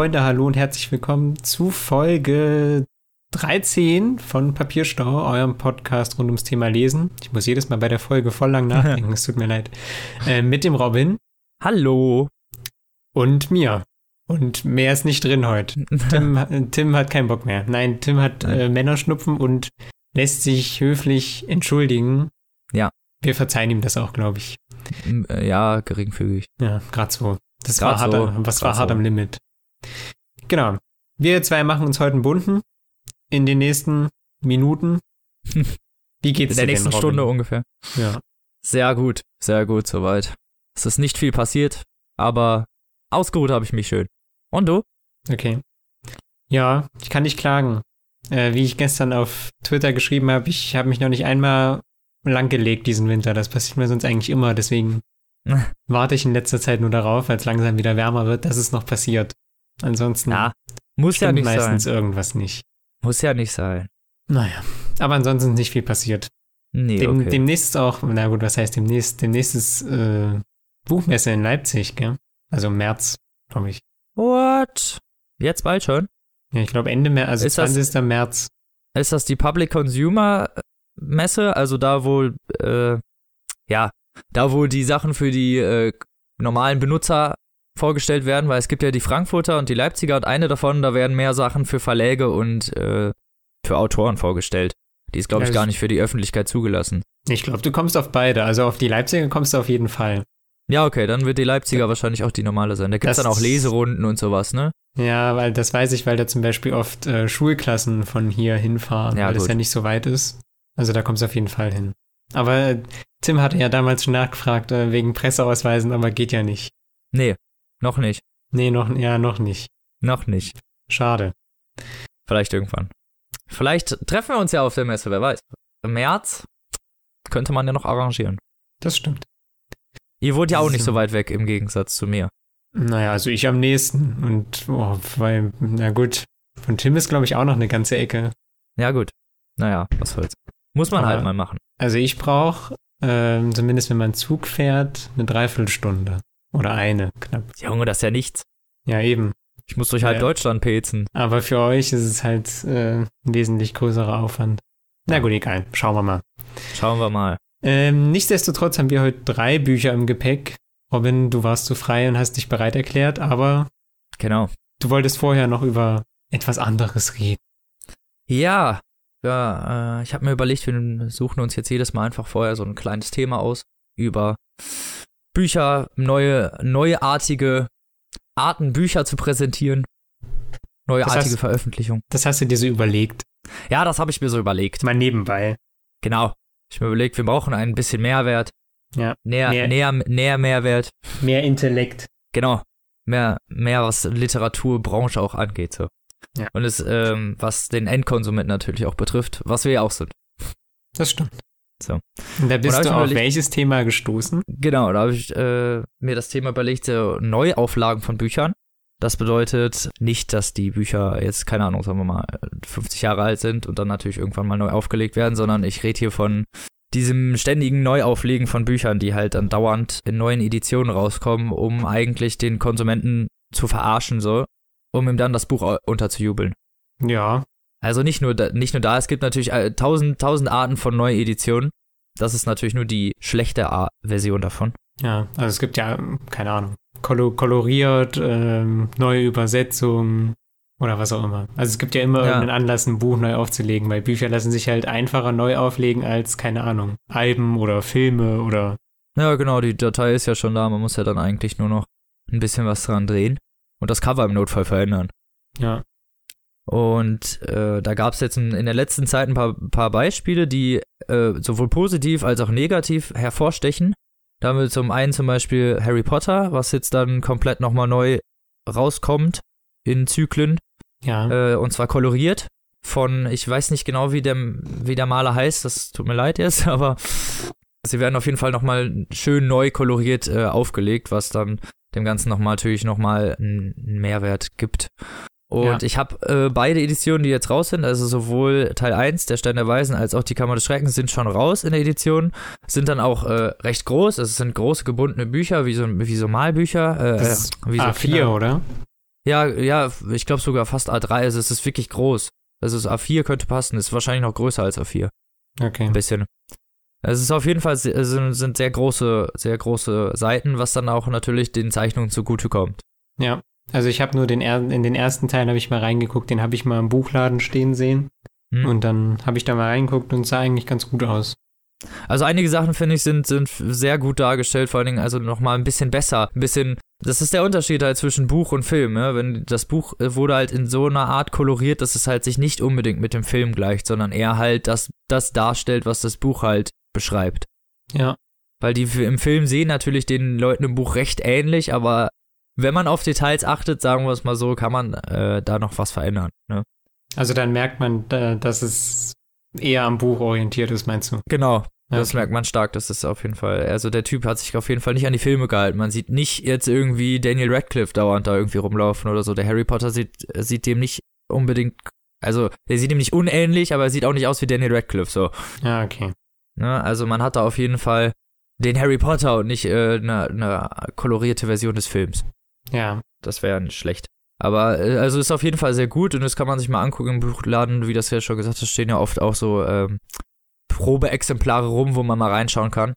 Freunde, hallo und herzlich willkommen zu Folge 13 von Papierstau, eurem Podcast rund ums Thema Lesen. Ich muss jedes Mal bei der Folge voll lang nachdenken, es tut mir leid. Äh, mit dem Robin. Hallo. Und mir. Und mehr ist nicht drin heute. Tim, Tim hat keinen Bock mehr. Nein, Tim hat äh, Männerschnupfen und lässt sich höflich entschuldigen. Ja. Wir verzeihen ihm das auch, glaube ich. Äh, ja, geringfügig. Ja, gerade so. Das grad war hart, so, was war hart so. am Limit. Genau. Wir zwei machen uns heute einen bunten in den nächsten Minuten. Wie geht's dir? In der nächsten denn, Stunde ungefähr. Ja. Sehr gut, sehr gut soweit. Es ist nicht viel passiert, aber ausgeruht habe ich mich schön. Und du? Okay. Ja, ich kann nicht klagen. Äh, wie ich gestern auf Twitter geschrieben habe, ich habe mich noch nicht einmal langgelegt diesen Winter. Das passiert mir sonst eigentlich immer. Deswegen warte ich in letzter Zeit nur darauf, als langsam wieder wärmer wird, dass es noch passiert. Ansonsten ja, muss ja nicht meistens sein. irgendwas nicht. Muss ja nicht sein. Naja, aber ansonsten nicht viel passiert. Nee, Dem, okay. Demnächst ist auch, na gut, was heißt demnächst? Demnächst ist äh, Buchmesse in Leipzig, gell? Also im März, glaube ich. What? Jetzt bald schon? Ja, ich glaube Ende März, also ist 20. Das, März. Ist das die Public Consumer Messe? Also da wo, äh, ja, da wo die Sachen für die äh, normalen Benutzer vorgestellt werden, weil es gibt ja die Frankfurter und die Leipziger und eine davon, da werden mehr Sachen für Verläge und äh, für Autoren vorgestellt. Die ist, glaube ich, gar nicht für die Öffentlichkeit zugelassen. Ich glaube, du kommst auf beide. Also auf die Leipziger kommst du auf jeden Fall. Ja, okay, dann wird die Leipziger wahrscheinlich auch die normale sein. Da gibt es dann auch Leserunden und sowas, ne? Ja, weil das weiß ich, weil da zum Beispiel oft äh, Schulklassen von hier hinfahren, ja, weil das ja nicht so weit ist. Also da kommst du auf jeden Fall hin. Aber äh, Tim hatte ja damals schon nachgefragt äh, wegen Presseausweisen, aber geht ja nicht. Nee, noch nicht. Nee, noch, ja, noch nicht. Noch nicht. Schade. Vielleicht irgendwann. Vielleicht treffen wir uns ja auf der Messe, wer weiß. Im März könnte man ja noch arrangieren. Das stimmt. Ihr wohnt ja auch nicht so weit weg im Gegensatz zu mir. Naja, also ich am nächsten. Und, oh, weil, na gut, von Tim ist, glaube ich, auch noch eine ganze Ecke. Ja, gut. Naja, was soll's. Muss man Aber, halt mal machen. Also ich brauche, ähm, zumindest wenn man Zug fährt, eine Dreiviertelstunde. Oder eine, knapp. Junge, das ist ja nichts. Ja, eben. Ich muss durch halb Ja. Deutschland pezen. Aber für euch ist es halt äh, ein wesentlich größerer Aufwand. Na gut, egal. Schauen wir mal. Schauen wir mal. Ähm, nichtsdestotrotz haben wir heute drei Bücher im Gepäck. Robin, du warst zu frei und hast dich bereit erklärt, aber Genau. du wolltest vorher noch über etwas anderes reden. Ja, ja, äh, ich habe mir überlegt, wir suchen uns jetzt jedes Mal einfach vorher so ein kleines Thema aus über Bücher, neue, neuartige Arten, Bücher zu präsentieren. Neuartige Das heißt- Veröffentlichung. Das hast du dir so überlegt. Ja, das habe ich mir so überlegt. Mal nebenbei. Genau. Ich mir überlegt, wir brauchen ein bisschen Mehrwert. Ja. Näher, Mehr- näher, näher Mehrwert. Mehr Intellekt. Genau. Mehr, mehr was Literaturbranche auch angeht. So. Ja. Und es, ähm, was den Endkonsumenten natürlich auch betrifft, was wir ja auch sind. Das stimmt. So. Und da Und bist hab du auf überlegt- welches Thema gestoßen? Genau, da habe ich äh, mir das Thema überlegt, so Neuauflagen von Büchern. Das bedeutet nicht, dass die Bücher jetzt, keine Ahnung, sagen wir mal, 50 Jahre alt sind und dann natürlich irgendwann mal neu aufgelegt werden, sondern ich rede hier von diesem ständigen Neuauflegen von Büchern, die halt dann dauernd in neuen Editionen rauskommen, um eigentlich den Konsumenten zu verarschen, so, um ihm dann das Buch unterzujubeln. Ja. Also nicht nur da, nicht nur da, es gibt natürlich äh, tausend, tausend Arten von Neueditionen. Das ist natürlich nur die schlechte A Version davon. Ja, also es gibt ja, keine Ahnung, kolo koloriert, ähm, neue Übersetzungen oder was auch immer. Also es gibt ja immer Ja. irgendeinen Anlass, ein Buch neu aufzulegen, weil Bücher lassen sich halt einfacher neu auflegen als, keine Ahnung, Alben oder Filme oder Ja, genau, die Datei ist ja schon da, man muss ja dann eigentlich nur noch ein bisschen was dran drehen und das Cover im Notfall verändern. ja. Und äh, da gab es jetzt in, in der letzten Zeit ein paar, paar Beispiele, die äh, sowohl positiv als auch negativ hervorstechen. Da haben wir zum einen zum Beispiel Harry Potter, was jetzt dann komplett nochmal neu rauskommt in Zyklen. Ja. Äh, und zwar koloriert von, ich weiß nicht genau, wie der, wie der Maler heißt, das tut mir leid jetzt, aber sie werden auf jeden Fall nochmal schön neu koloriert äh, aufgelegt, was dann dem Ganzen nochmal natürlich nochmal einen Mehrwert gibt. Und Ja. ich habe äh, beide Editionen, die jetzt raus sind, also sowohl Teil 1, der Stein der Weisen, als auch die Kammer des Schreckens, sind schon raus in der Edition, sind dann auch äh, recht groß, also es sind große gebundene Bücher, wie so, wie so Malbücher. Äh, ist wie so A4, Kinder- oder? Ja, ja, ich glaube sogar fast A3. Also es ist wirklich groß. Also das A4 könnte passen. Ist wahrscheinlich noch größer als A4. Okay. Ein bisschen. Es ist auf jeden Fall sind, sind sehr große, sehr große Seiten, was dann auch natürlich den Zeichnungen zugutekommt. Ja. Also ich habe nur den er in den ersten Teil habe ich mal reingeguckt, den habe ich mal im Buchladen stehen sehen. Hm. Und dann habe ich da mal reingeguckt und es sah eigentlich ganz gut aus. Also einige Sachen finde ich sind, sind sehr gut dargestellt, vor allen Dingen also nochmal ein bisschen besser, ein bisschen, das ist der Unterschied halt zwischen Buch und Film, ne? wenn das Buch äh, wurde halt in so einer Art koloriert, dass es halt sich nicht unbedingt mit dem Film gleicht, sondern eher halt das, das darstellt, was das Buch halt beschreibt. Ja. Weil die im Film sehen natürlich den Leuten im Buch recht ähnlich, aber wenn man auf Details achtet, sagen wir es mal so, kann man äh, da noch was verändern. Ne? Also dann merkt man, da- dass es eher am Buch orientiert ist, meinst du? Genau, das Okay. merkt man stark, das ist auf jeden Fall, also der Typ hat sich auf jeden Fall nicht an die Filme gehalten. Man sieht nicht jetzt irgendwie Daniel Radcliffe dauernd da irgendwie rumlaufen oder so. Der Harry Potter sieht, sieht dem nicht unbedingt, also der sieht ihm nicht unähnlich, aber er sieht auch nicht aus wie Daniel Radcliffe, so. Ja, okay. Ne? Also man hat da auf jeden Fall den Harry Potter und nicht äh, eine ne kolorierte Version des Films. Ja. Das wäre nicht schlecht. Aber äh, also ist auf jeden Fall sehr gut und das kann man sich mal angucken im Buchladen, wie das ja schon gesagt hast, stehen ja oft auch so ähm, Probeexemplare rum, wo man mal reinschauen kann.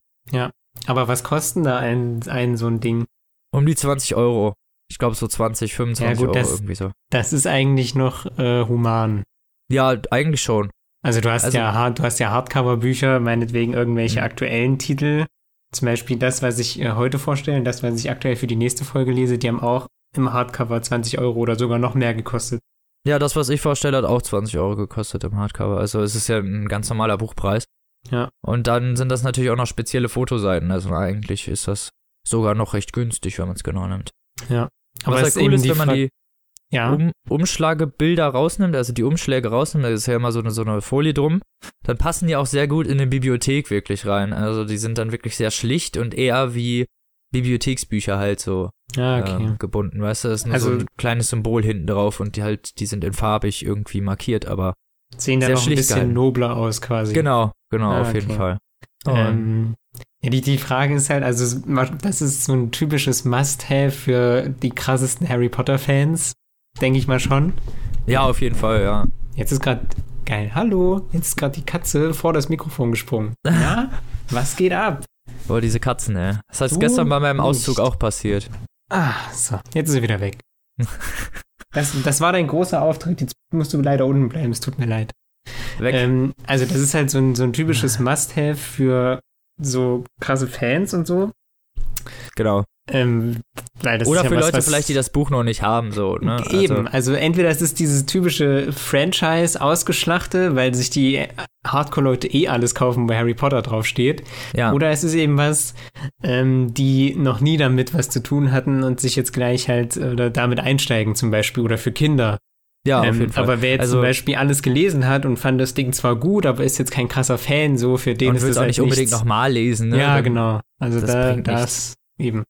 Aber was kosten da ein, ein so ein Ding? Um die 20 Euro. Ich glaube so 20, 25 Ja, gut, Euro das- irgendwie so. Das ist eigentlich noch äh, human. Ja, eigentlich schon. Also du hast Also- ja Hard- du hast ja Hardcover-Bücher, meinetwegen irgendwelche Mhm. aktuellen Titel. Zum Beispiel das, was ich äh, heute vorstelle, und das, was ich aktuell für die nächste Folge lese, die haben auch im Hardcover 20 Euro oder sogar noch mehr gekostet. Ja, das, was ich vorstelle, hat auch 20 Euro gekostet im Hardcover. Also es ist ja ein ganz normaler Buchpreis. Ja. Und dann sind das natürlich auch noch spezielle Fotoseiten. Also eigentlich ist das sogar noch recht günstig, wenn man es genau nimmt. Aber was halt cool eben ist, wenn man die ja, um, Umschlagebilder rausnimmt, also die Umschläge rausnimmt, da ist ja immer so eine, so eine Folie drum, dann passen die auch sehr gut in eine Bibliothek wirklich rein. Also die sind dann wirklich sehr schlicht und eher wie Bibliotheksbücher halt so ja okay. ähm, gebunden, weißt du? Das ist nur Also- so ein kleines Symbol hinten drauf und die halt, die sind in farbig irgendwie markiert, aber Sehen dann noch ein bisschen gehalten. nobler aus quasi. genau, genau, Ah, auf jeden okay. Fall. Und, Ähm, ja, die, die Frage ist halt, also das ist so ein typisches Must-Have für die krassesten Harry Potter-Fans, denke ich mal schon. ja, auf jeden Fall, ja. Jetzt ist gerade geil. Hallo, jetzt ist gerade die Katze vor das Mikrofon gesprungen. Ja, was geht ab? Boah, diese Katzen, ey. Das ist Du gestern bei meinem Auszug nicht. auch passiert. Ah, so, jetzt ist sie wieder weg. Das, das war dein großer Auftritt. Jetzt musst du leider unten bleiben. Es tut mir leid. Weg. Ähm, also das ist halt so ein, so ein typisches Must-Have für so krasse Fans und so. genau. Ähm, Oder ja für was, Leute was, vielleicht, die das Buch noch nicht haben, so, ne? Eben, also entweder es ist dieses typische Franchise ausgeschlachte, weil sich die Hardcore-Leute eh alles kaufen, wo Harry Potter draufsteht. ja. Oder es ist eben was, ähm, die noch nie damit was zu tun hatten und sich jetzt gleich halt oder damit einsteigen zum Beispiel oder für Kinder. ja, auf ähm, jeden Fall. Aber wer jetzt Also- zum Beispiel alles gelesen hat und fand das Ding zwar gut, aber ist jetzt kein krasser Fan, so für den und ist das es auch halt nicht unbedingt nochmal lesen, ne? Ja, genau. Also das da, das eben.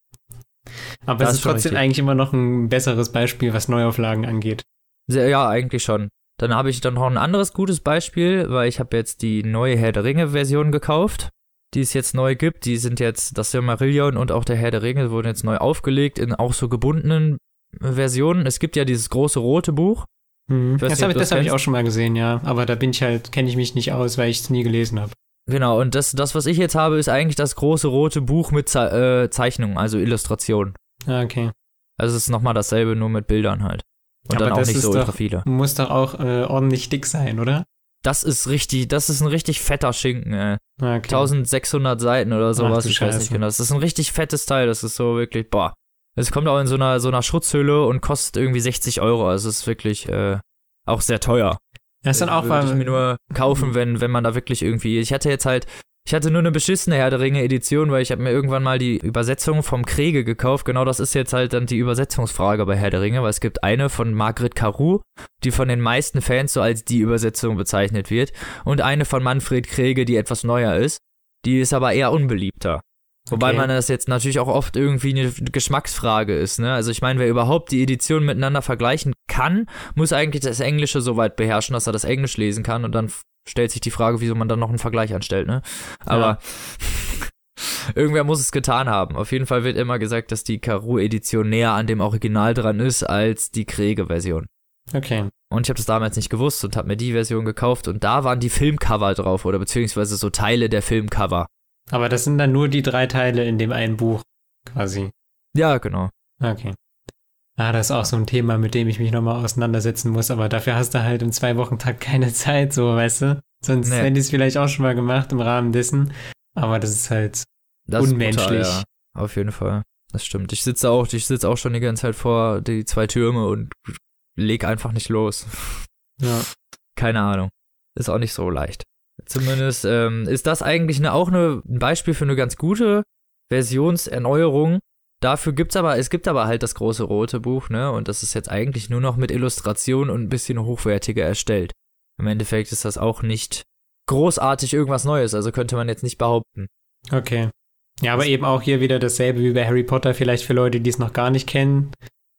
Aber Das es ist trotzdem richtig. eigentlich immer noch ein besseres Beispiel, was Neuauflagen angeht. Sehr, ja, eigentlich schon. Dann habe ich dann noch ein anderes gutes Beispiel, weil ich habe jetzt die neue Herr der Ringe-Version gekauft, die es jetzt neu gibt. Die sind jetzt, das Silmarillion und auch der Herr der Ringe wurden jetzt neu aufgelegt in auch so gebundenen Versionen. Es gibt ja dieses große rote Buch. Mhm. Ich weiß Das habe das hab ich auch schon mal gesehen, ja. Aber da bin ich halt, kenne ich mich nicht aus, weil ich es nie gelesen habe. Genau, und das, das, was ich jetzt habe, ist eigentlich das große rote Buch mit Ze äh, Zeichnungen, also Illustrationen. Ah, okay. Also es ist nochmal dasselbe, nur mit Bildern halt. Und Aber dann auch das nicht so doch- ultra viele. Muss doch auch äh, ordentlich dick sein, oder? Das ist richtig, das ist ein richtig fetter Schinken, ey. Ah, Okay. 1600 Seiten oder sowas, ich weiß Scheiße. nicht genau. Das ist ein richtig fettes Teil, das ist so wirklich, boah. Es kommt auch in so einer, so einer Schutzhülle und kostet irgendwie 60 Euro, also es ist wirklich äh, auch sehr teuer. Das ist dann auch Würde ich mir nur kaufen, wenn, wenn man da wirklich irgendwie, ich hatte jetzt halt, ich hatte nur eine beschissene Herr der Ringe Edition, weil ich habe mir irgendwann mal die Übersetzung vom Kriege gekauft. Genau das ist jetzt halt dann die Übersetzungsfrage bei Herr der Ringe, weil es gibt eine von Margret Caroux, die von den meisten Fans so als die Übersetzung bezeichnet wird und eine von Manfred Krege, die etwas neuer ist. Die ist aber eher unbeliebter. Wobei Okay. man das jetzt natürlich auch oft irgendwie eine Geschmacksfrage ist, ne? Also ich meine, wer überhaupt die Editionen miteinander vergleichen kann, muss eigentlich das Englische so weit beherrschen, dass er das Englisch lesen kann und dann stellt sich die Frage, wieso man dann noch einen Vergleich anstellt, ne? Aber Irgendwer muss es getan haben. Auf jeden Fall wird immer gesagt, dass die Karu-Edition näher an dem Original dran ist als die Kriege-Version. Okay. Und ich habe das damals nicht gewusst und habe mir die Version gekauft und da waren die Filmcover drauf oder beziehungsweise so Teile der Filmcover. Aber das sind dann nur die drei Teile in dem einen Buch, quasi. Ja, genau. Okay. Ah, das ist auch so ein Thema, mit dem ich mich nochmal auseinandersetzen muss, aber dafür hast du halt im Zwei-Wochen-Tag keine Zeit, so, weißt du? Sonst Nee. hätte ich es vielleicht auch schon mal gemacht im Rahmen dessen. Aber das ist halt Das ist unmenschlich. brutal, ja. Auf jeden Fall. Das stimmt. Ich sitze auch, ich sitze auch schon die ganze Zeit vor die zwei Türme und leg einfach nicht los. Ja. Keine Ahnung. Ist auch nicht so leicht. Zumindest ähm, ist das eigentlich eine, auch eine, ein Beispiel für eine ganz gute Versionserneuerung. Dafür gibt's aber, es gibt aber halt das große rote Buch, ne? Und das ist jetzt eigentlich nur noch mit Illustration und ein bisschen hochwertiger erstellt. Im Endeffekt ist das auch nicht großartig irgendwas Neues, also könnte man jetzt nicht behaupten. Okay. Ja, aber eben auch hier wieder dasselbe wie bei Harry Potter, vielleicht für Leute, die es noch gar nicht kennen.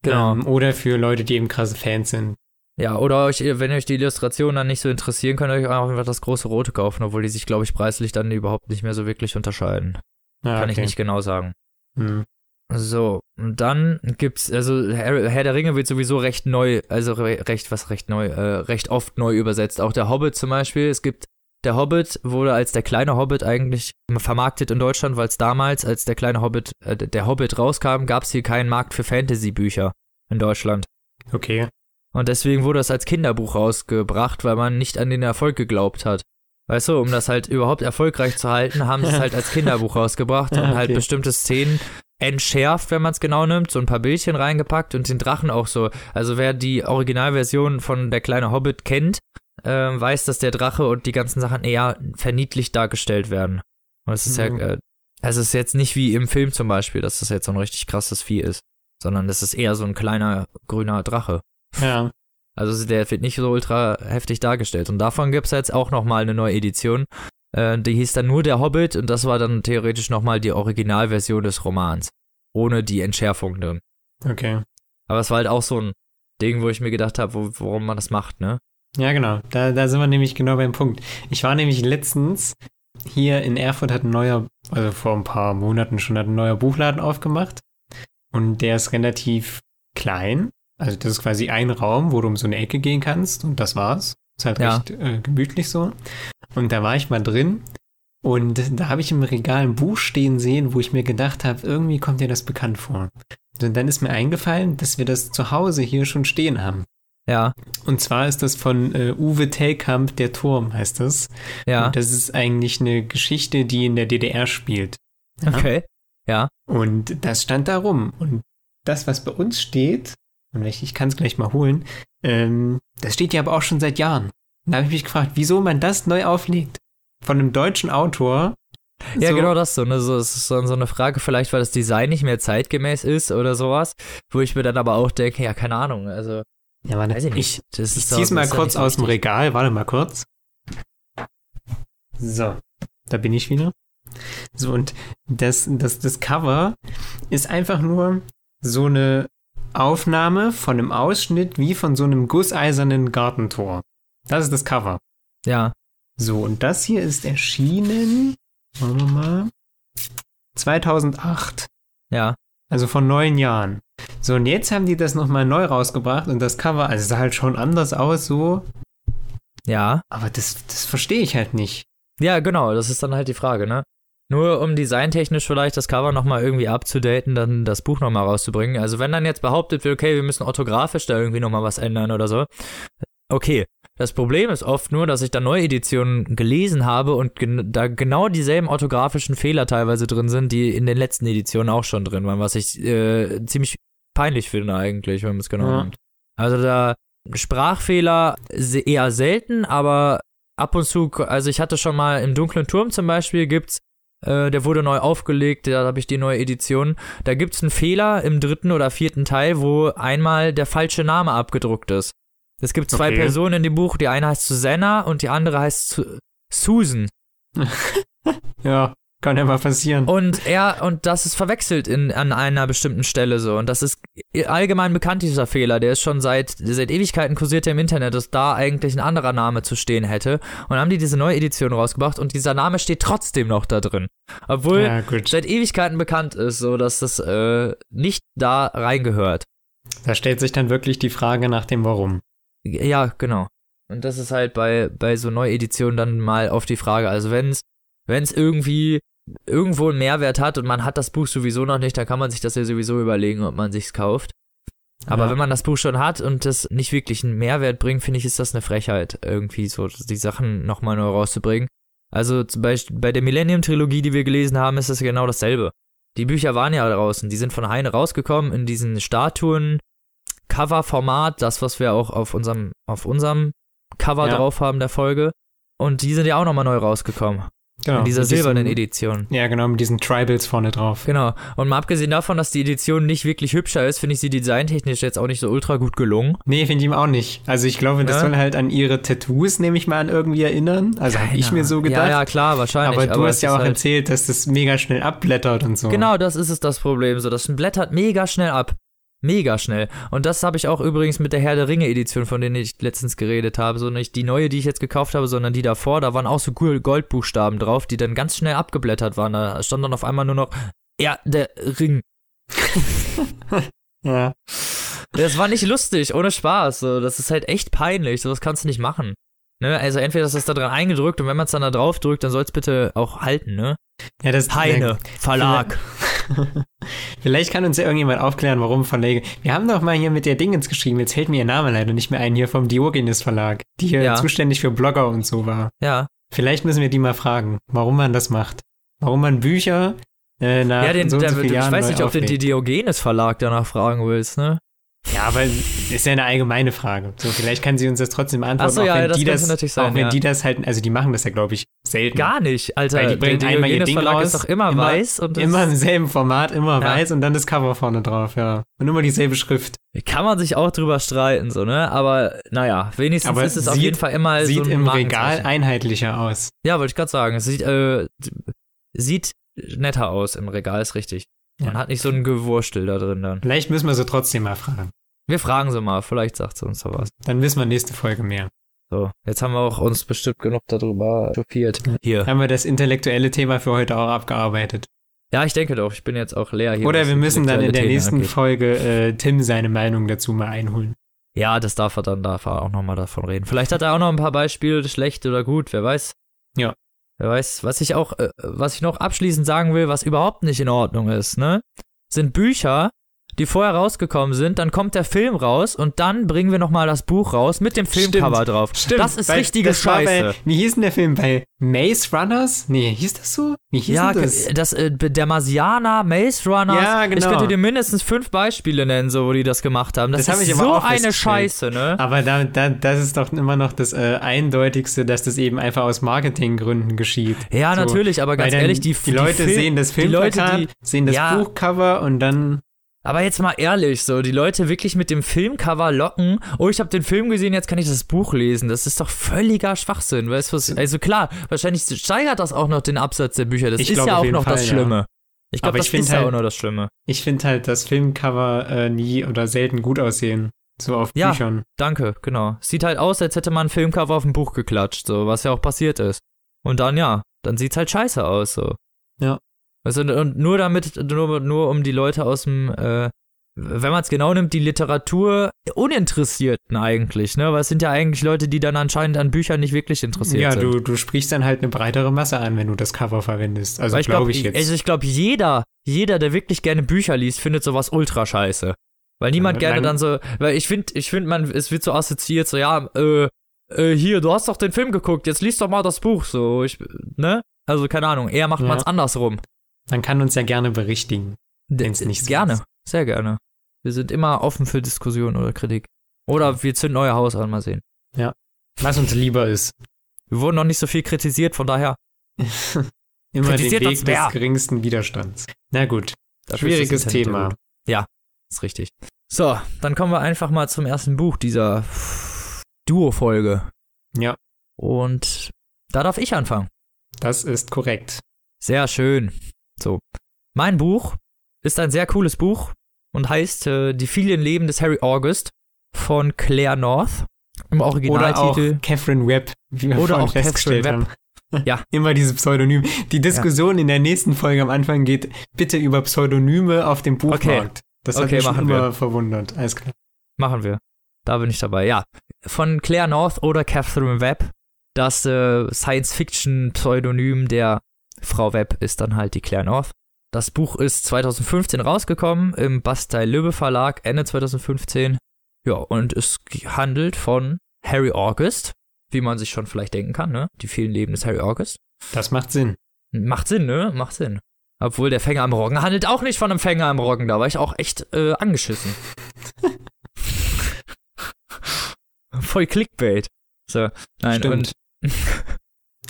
Genau. Ähm, oder für Leute, die eben krasse Fans sind. Ja, oder euch, wenn euch die Illustrationen dann nicht so interessieren, könnt ihr euch auch einfach das große Rote kaufen, obwohl die sich, glaube ich, preislich dann überhaupt nicht mehr so wirklich unterscheiden. Ah, Kann ich okay. nicht genau sagen. Hm. So, und dann gibt's, also Herr, Herr der Ringe wird sowieso recht neu, also re, recht, was recht neu, äh, recht oft neu übersetzt. Auch der Hobbit zum Beispiel. Es gibt, der Hobbit wurde als der kleine Hobbit eigentlich vermarktet in Deutschland, weil es damals, als der kleine Hobbit, äh, der Hobbit rauskam, gab's hier keinen Markt für Fantasy-Bücher in Deutschland. Okay. Und deswegen wurde es als Kinderbuch rausgebracht, weil man nicht an den Erfolg geglaubt hat. Weißt du, um das halt überhaupt erfolgreich zu halten, haben sie es halt als Kinderbuch rausgebracht und halt Okay. bestimmte Szenen entschärft, wenn man es genau nimmt, so ein paar Bildchen reingepackt und den Drachen auch so. Also wer die Originalversion von Der kleine Hobbit kennt, ähm, weiß, dass der Drache und die ganzen Sachen eher verniedlicht dargestellt werden. Und es ist Mhm. ja, äh, also es ist jetzt nicht wie im Film zum Beispiel, dass das jetzt so ein richtig krasses Vieh ist, sondern das ist eher so ein kleiner grüner Drache. Ja. Also der wird nicht so ultra heftig dargestellt. Und davon gibt's jetzt auch nochmal eine neue Edition. Äh, die hieß dann nur Der Hobbit und das war dann theoretisch nochmal die Originalversion des Romans. Ohne die Entschärfung drin. Okay. Aber es war halt auch so ein Ding, wo ich mir gedacht habe, wo, warum man das macht, ne? Ja, genau. Da, da sind wir nämlich genau beim Punkt. Ich war nämlich letztens hier in Erfurt hat ein neuer, also vor ein paar Monaten schon hat ein neuer Buchladen aufgemacht. Und der ist relativ klein. Also das ist quasi ein Raum, wo du um so eine Ecke gehen kannst und das war's. Ist halt Ja. recht äh, gemütlich so. Und da war ich mal drin und da habe ich im Regal ein Buch stehen sehen, wo ich mir gedacht habe, irgendwie kommt dir das bekannt vor. Und dann ist mir eingefallen, dass wir das zu Hause hier schon stehen haben. Ja, Und zwar ist das von äh, Uwe Tellkamp, Der Turm heißt das. ja, Und das ist eigentlich eine Geschichte, die in der DDR spielt. Ja? okay. Ja, Und das stand da rum. Und das, was bei uns steht, ich, ich kann es gleich mal holen, ähm, das steht ja aber auch schon seit Jahren. Da habe ich mich gefragt, wieso man das neu auflegt. Von einem deutschen Autor. ja So- genau das so. Ne? so. Es ist so, so eine Frage, vielleicht weil das Design nicht mehr zeitgemäß ist oder sowas. Wo ich mir dann aber auch denke, ja, keine Ahnung. Also, Ja, warte, weiß ich nicht. Das Ich ist doch- zieh's mal das kurz aus dem. Regal. Warte mal kurz. So, da bin ich wieder. So, und das, das, das Cover ist einfach nur so eine Aufnahme von einem Ausschnitt wie von so einem gusseisernen Gartentor. Das ist das Cover. Ja, So, und das hier ist erschienen, wollen wir mal, 2008. ja. Also vor neun Jahren. So, und jetzt haben die das nochmal neu rausgebracht und das Cover, also sah halt schon anders aus, so. Ja, Aber das, das verstehe ich halt nicht. Ja, genau, das ist dann halt die Frage, ne? Nur um designtechnisch vielleicht das Cover nochmal irgendwie abzudaten, dann das Buch nochmal rauszubringen. Also wenn dann jetzt behauptet wird, okay, wir müssen orthografisch da irgendwie nochmal was ändern oder so. Okay, das Problem ist oft nur, dass ich da neue Editionen gelesen habe und gen da genau dieselben orthografischen Fehler teilweise drin sind, die in den letzten Editionen auch schon drin waren, was ich äh, ziemlich peinlich finde eigentlich, wenn man es genau Ja. nimmt. Also da Sprachfehler eher selten, aber ab und zu, also ich hatte schon mal im dunklen Turm zum Beispiel gibt's, äh, der wurde neu aufgelegt, da habe ich die neue Edition. Da gibt's einen Fehler im dritten oder vierten Teil, wo einmal der falsche Name abgedruckt ist. Es gibt zwei Okay. Personen in dem Buch, die eine heißt Susanna und die andere heißt Su Susan. Ja, Kann ja mal passieren. Und er, und das ist verwechselt in, an einer bestimmten Stelle so. Und das ist allgemein bekannt, dieser Fehler. Der ist schon seit, seit Ewigkeiten kursiert im Internet, dass da eigentlich ein anderer Name zu stehen hätte. Und dann haben die diese neue Edition rausgebracht und dieser Name steht trotzdem noch da drin. Obwohl ja, seit Ewigkeiten bekannt ist, so dass das äh, nicht da reingehört. Da stellt sich dann wirklich die Frage nach dem Warum. Ja, genau. Und das ist halt bei, bei so Neueditionen dann mal auf die Frage. Also wenn es wenn es irgendwie irgendwo einen Mehrwert hat und man hat das Buch sowieso noch nicht, dann kann man sich das ja sowieso überlegen, ob man sich's kauft. Aber Ja. wenn man das Buch schon hat und das nicht wirklich einen Mehrwert bringt, finde ich, ist das eine Frechheit, irgendwie so die Sachen nochmal neu rauszubringen. Also zum Beispiel bei der Millennium-Trilogie, die wir gelesen haben, ist das genau dasselbe. Die Bücher waren ja draußen, die sind von Heine rausgekommen in diesen Statuen, Cover-Format, das, was wir auch auf unserem, auf unserem Cover Ja. drauf haben der Folge. Und die sind ja auch nochmal neu rausgekommen. Genau. in dieser silbernen Edition. Ja, genau, mit diesen Tribals vorne drauf. Genau. Und mal abgesehen davon, dass die Edition nicht wirklich hübscher ist, finde ich sie designtechnisch jetzt auch nicht so ultra gut gelungen. Nee, finde ich ihm auch nicht. Also ich glaube, das Ja. soll halt an ihre Tattoos, nehme ich mal an, irgendwie erinnern. Also habe ich mir so gedacht. Ja, ja, klar, wahrscheinlich. aber du es hast ja auch halt, erzählt, dass das mega schnell abblättert und so. Genau, das ist es das Problem. So, das blättert mega schnell ab. Mega schnell. Und das habe ich auch übrigens mit der Herr der Ringe Edition, von denen ich letztens geredet habe. So nicht die neue, die ich jetzt gekauft habe, sondern die davor. Da waren auch so cool Goldbuchstaben drauf, die dann ganz schnell abgeblättert waren. Da stand dann auf einmal nur noch, ja, der Ring. Ja. Das war nicht lustig, ohne Spaß. So, das ist halt echt peinlich. So, das kannst du nicht machen. Ne? Also entweder ist das da dran eingedrückt und wenn man es dann da drauf drückt, dann soll es bitte auch halten, ne? ja, das Heine, Verlag. Vielleicht kann uns ja irgendjemand aufklären, warum Verlage. Wir haben doch mal hier mit der Dingens geschrieben, jetzt fällt mir ihr Name leider nicht mehr ein, hier vom Diogenes Verlag, die hier Ja. zuständig für Blogger und so war. Ja. Vielleicht müssen wir die mal fragen, warum man das macht. Warum man Bücher äh, nach Ja, den, so der, so vielen ich Jahren weiß nicht, ob du den. Diogenes Verlag danach fragen willst, ne? Ja, aber ist ja eine allgemeine Frage. So, vielleicht kann sie uns das trotzdem beantworten, so, auch ja, wenn das die das, sein, auch wenn ja. die das halt, also die machen das ja, glaube ich, selten. Gar nicht, Alter. Weil die bringen der einmal ihr Ding Verlag raus, ist doch immer, immer- weiß und Immer im selben Format, immer Ja. weiß und dann das Cover vorne drauf, ja. Und immer dieselbe Schrift. kann man sich auch drüber streiten, so, ne? Aber naja, wenigstens Aber ist es auf sieht- jeden Fall immer Sieht so im Regal einheitlicher aus. Ja, wollte ich gerade sagen. Es sieht, äh, sieht netter aus im Regal, ist richtig. Man Ja. hat nicht so ein Gewurstel da drin dann. Vielleicht müssen wir sie trotzdem mal fragen. Wir fragen sie mal, vielleicht sagt sie uns da was. Dann wissen wir nächste Folge mehr. So, jetzt haben wir auch uns bestimmt genug darüber chauffiert. Hier. Haben wir das intellektuelle Thema für heute auch abgearbeitet. Ja, ich denke doch. Ich bin jetzt auch leer hier. Oder wir müssen dann in der intellektuelle nächsten angeht. Folge äh, Tim seine Meinung dazu mal einholen. Ja, das darf er dann, darf er auch nochmal davon reden. Vielleicht hat er auch noch ein paar Beispiele, schlecht oder gut, wer weiß. Ja. Wer weiß, was ich auch, äh, was ich noch abschließend sagen will, was überhaupt nicht in Ordnung ist, ne? Sind Bücher, die vorher rausgekommen sind, dann kommt der Film raus und dann bringen wir nochmal das Buch raus mit dem Filmcover Stimmt. drauf. Stimmt. Das ist richtige das Scheiße. Bei, wie hieß denn der Film? Bei Maze Runners? Nee, hieß das so? Wie hieß ja, das? das, äh, der Marsianer, Maze Runners. Ja, genau. Ich könnte dir mindestens fünf Beispiele nennen, so, wo die das gemacht haben. Das, Das hab ist aber so eine. Scheiße, ne? Aber da, da, das ist doch immer noch das äh, Eindeutigste, dass das eben einfach aus Marketinggründen geschieht. Ja, So, natürlich, aber ganz dann ehrlich, die, die Leute Fil- sehen das die die, sehen das Ja. Buchcover und dann aber jetzt mal ehrlich, so die Leute wirklich mit dem Filmcover locken. Oh, ich habe den Film gesehen, jetzt kann ich das Buch lesen. Das ist doch völliger Schwachsinn, weißt du was? Also klar, wahrscheinlich steigert das auch noch den Absatz der Bücher. Das Ich ist glaub ja auch noch das Fall, ja. Schlimme. Ich glaube, das ich ist ja halt- auch noch das Schlimme. Ich finde halt, dass Filmcover äh, nie oder selten gut aussehen. So auf Ja. Büchern. Danke, genau. Sieht halt aus, als hätte man ein Filmcover auf ein Buch geklatscht, so, was ja auch passiert ist. Und dann ja, dann sieht's halt scheiße aus, so. Ja. Also, und nur damit, nur, nur um die Leute aus dem, äh, wenn man es genau nimmt, die Literatur Uninteressierten eigentlich, ne? Weil es sind ja eigentlich Leute, die dann anscheinend an Büchern nicht wirklich interessiert Ja, sind. du, du sprichst dann halt eine breitere Masse an, wenn du das Cover verwendest. Also glaube glaube, ich jetzt. also ich glaube, jeder, jeder, der wirklich gerne Bücher liest, findet sowas ultra scheiße. Weil niemand Ja, gerne dann so, weil ich finde, ich finde, man, es wird so assoziiert, so, ja, äh, äh, hier, du hast doch den Film geguckt, jetzt liest doch mal das Buch, so, ich, ne? Also, keine Ahnung, eher macht Ja. man es andersrum. Man kann uns ja gerne berichtigen. Wenn's nicht so Gerne, ist. sehr gerne. Wir sind immer offen für Diskussion oder Kritik. Oder wir zünden euer Haus an, mal sehen. Was uns lieber ist. Wir wurden noch nicht so viel kritisiert, von daher. Immer den Kritisiert Weg uns des wer? geringsten Widerstands. Na gut, das schwieriges Thema. gut. Ist richtig. So, dann kommen wir einfach mal zum ersten Buch dieser Duo-Folge. Ja, Und da darf ich anfangen. das ist korrekt. Sehr schön. So. Mein Buch ist ein sehr cooles Buch und heißt äh, Die vielen Leben des Harry August von Claire North. Im Originaltitel. Oder auch Catherine Webb, wie wir Oder auch Catherine festgestellt Webb. haben. Ja. Immer diese Pseudonym. Die Diskussion in der nächsten Folge am Anfang geht bitte über Pseudonyme auf dem Buchmarkt. Das hat Okay, mich immer wir. verwundert. Alles klar. Machen wir. Da bin ich dabei, ja. Von Claire North oder Catherine Webb. Das äh, Science-Fiction-Pseudonym der Frau Webb ist dann halt die Claire North. Das Buch ist 2015 rausgekommen im Bastei Lübbe Verlag, Ende 2015. Ja, und es handelt von Harry August, wie man sich schon vielleicht denken kann, ne? Die vielen Leben des Harry August. Das macht Sinn. Macht Sinn, ne? Macht Sinn. Obwohl der Fänger am Roggen handelt auch nicht von einem Fänger am Roggen. Da war ich auch echt äh, angeschissen. Voll Clickbait. So, nein, Stimmt. und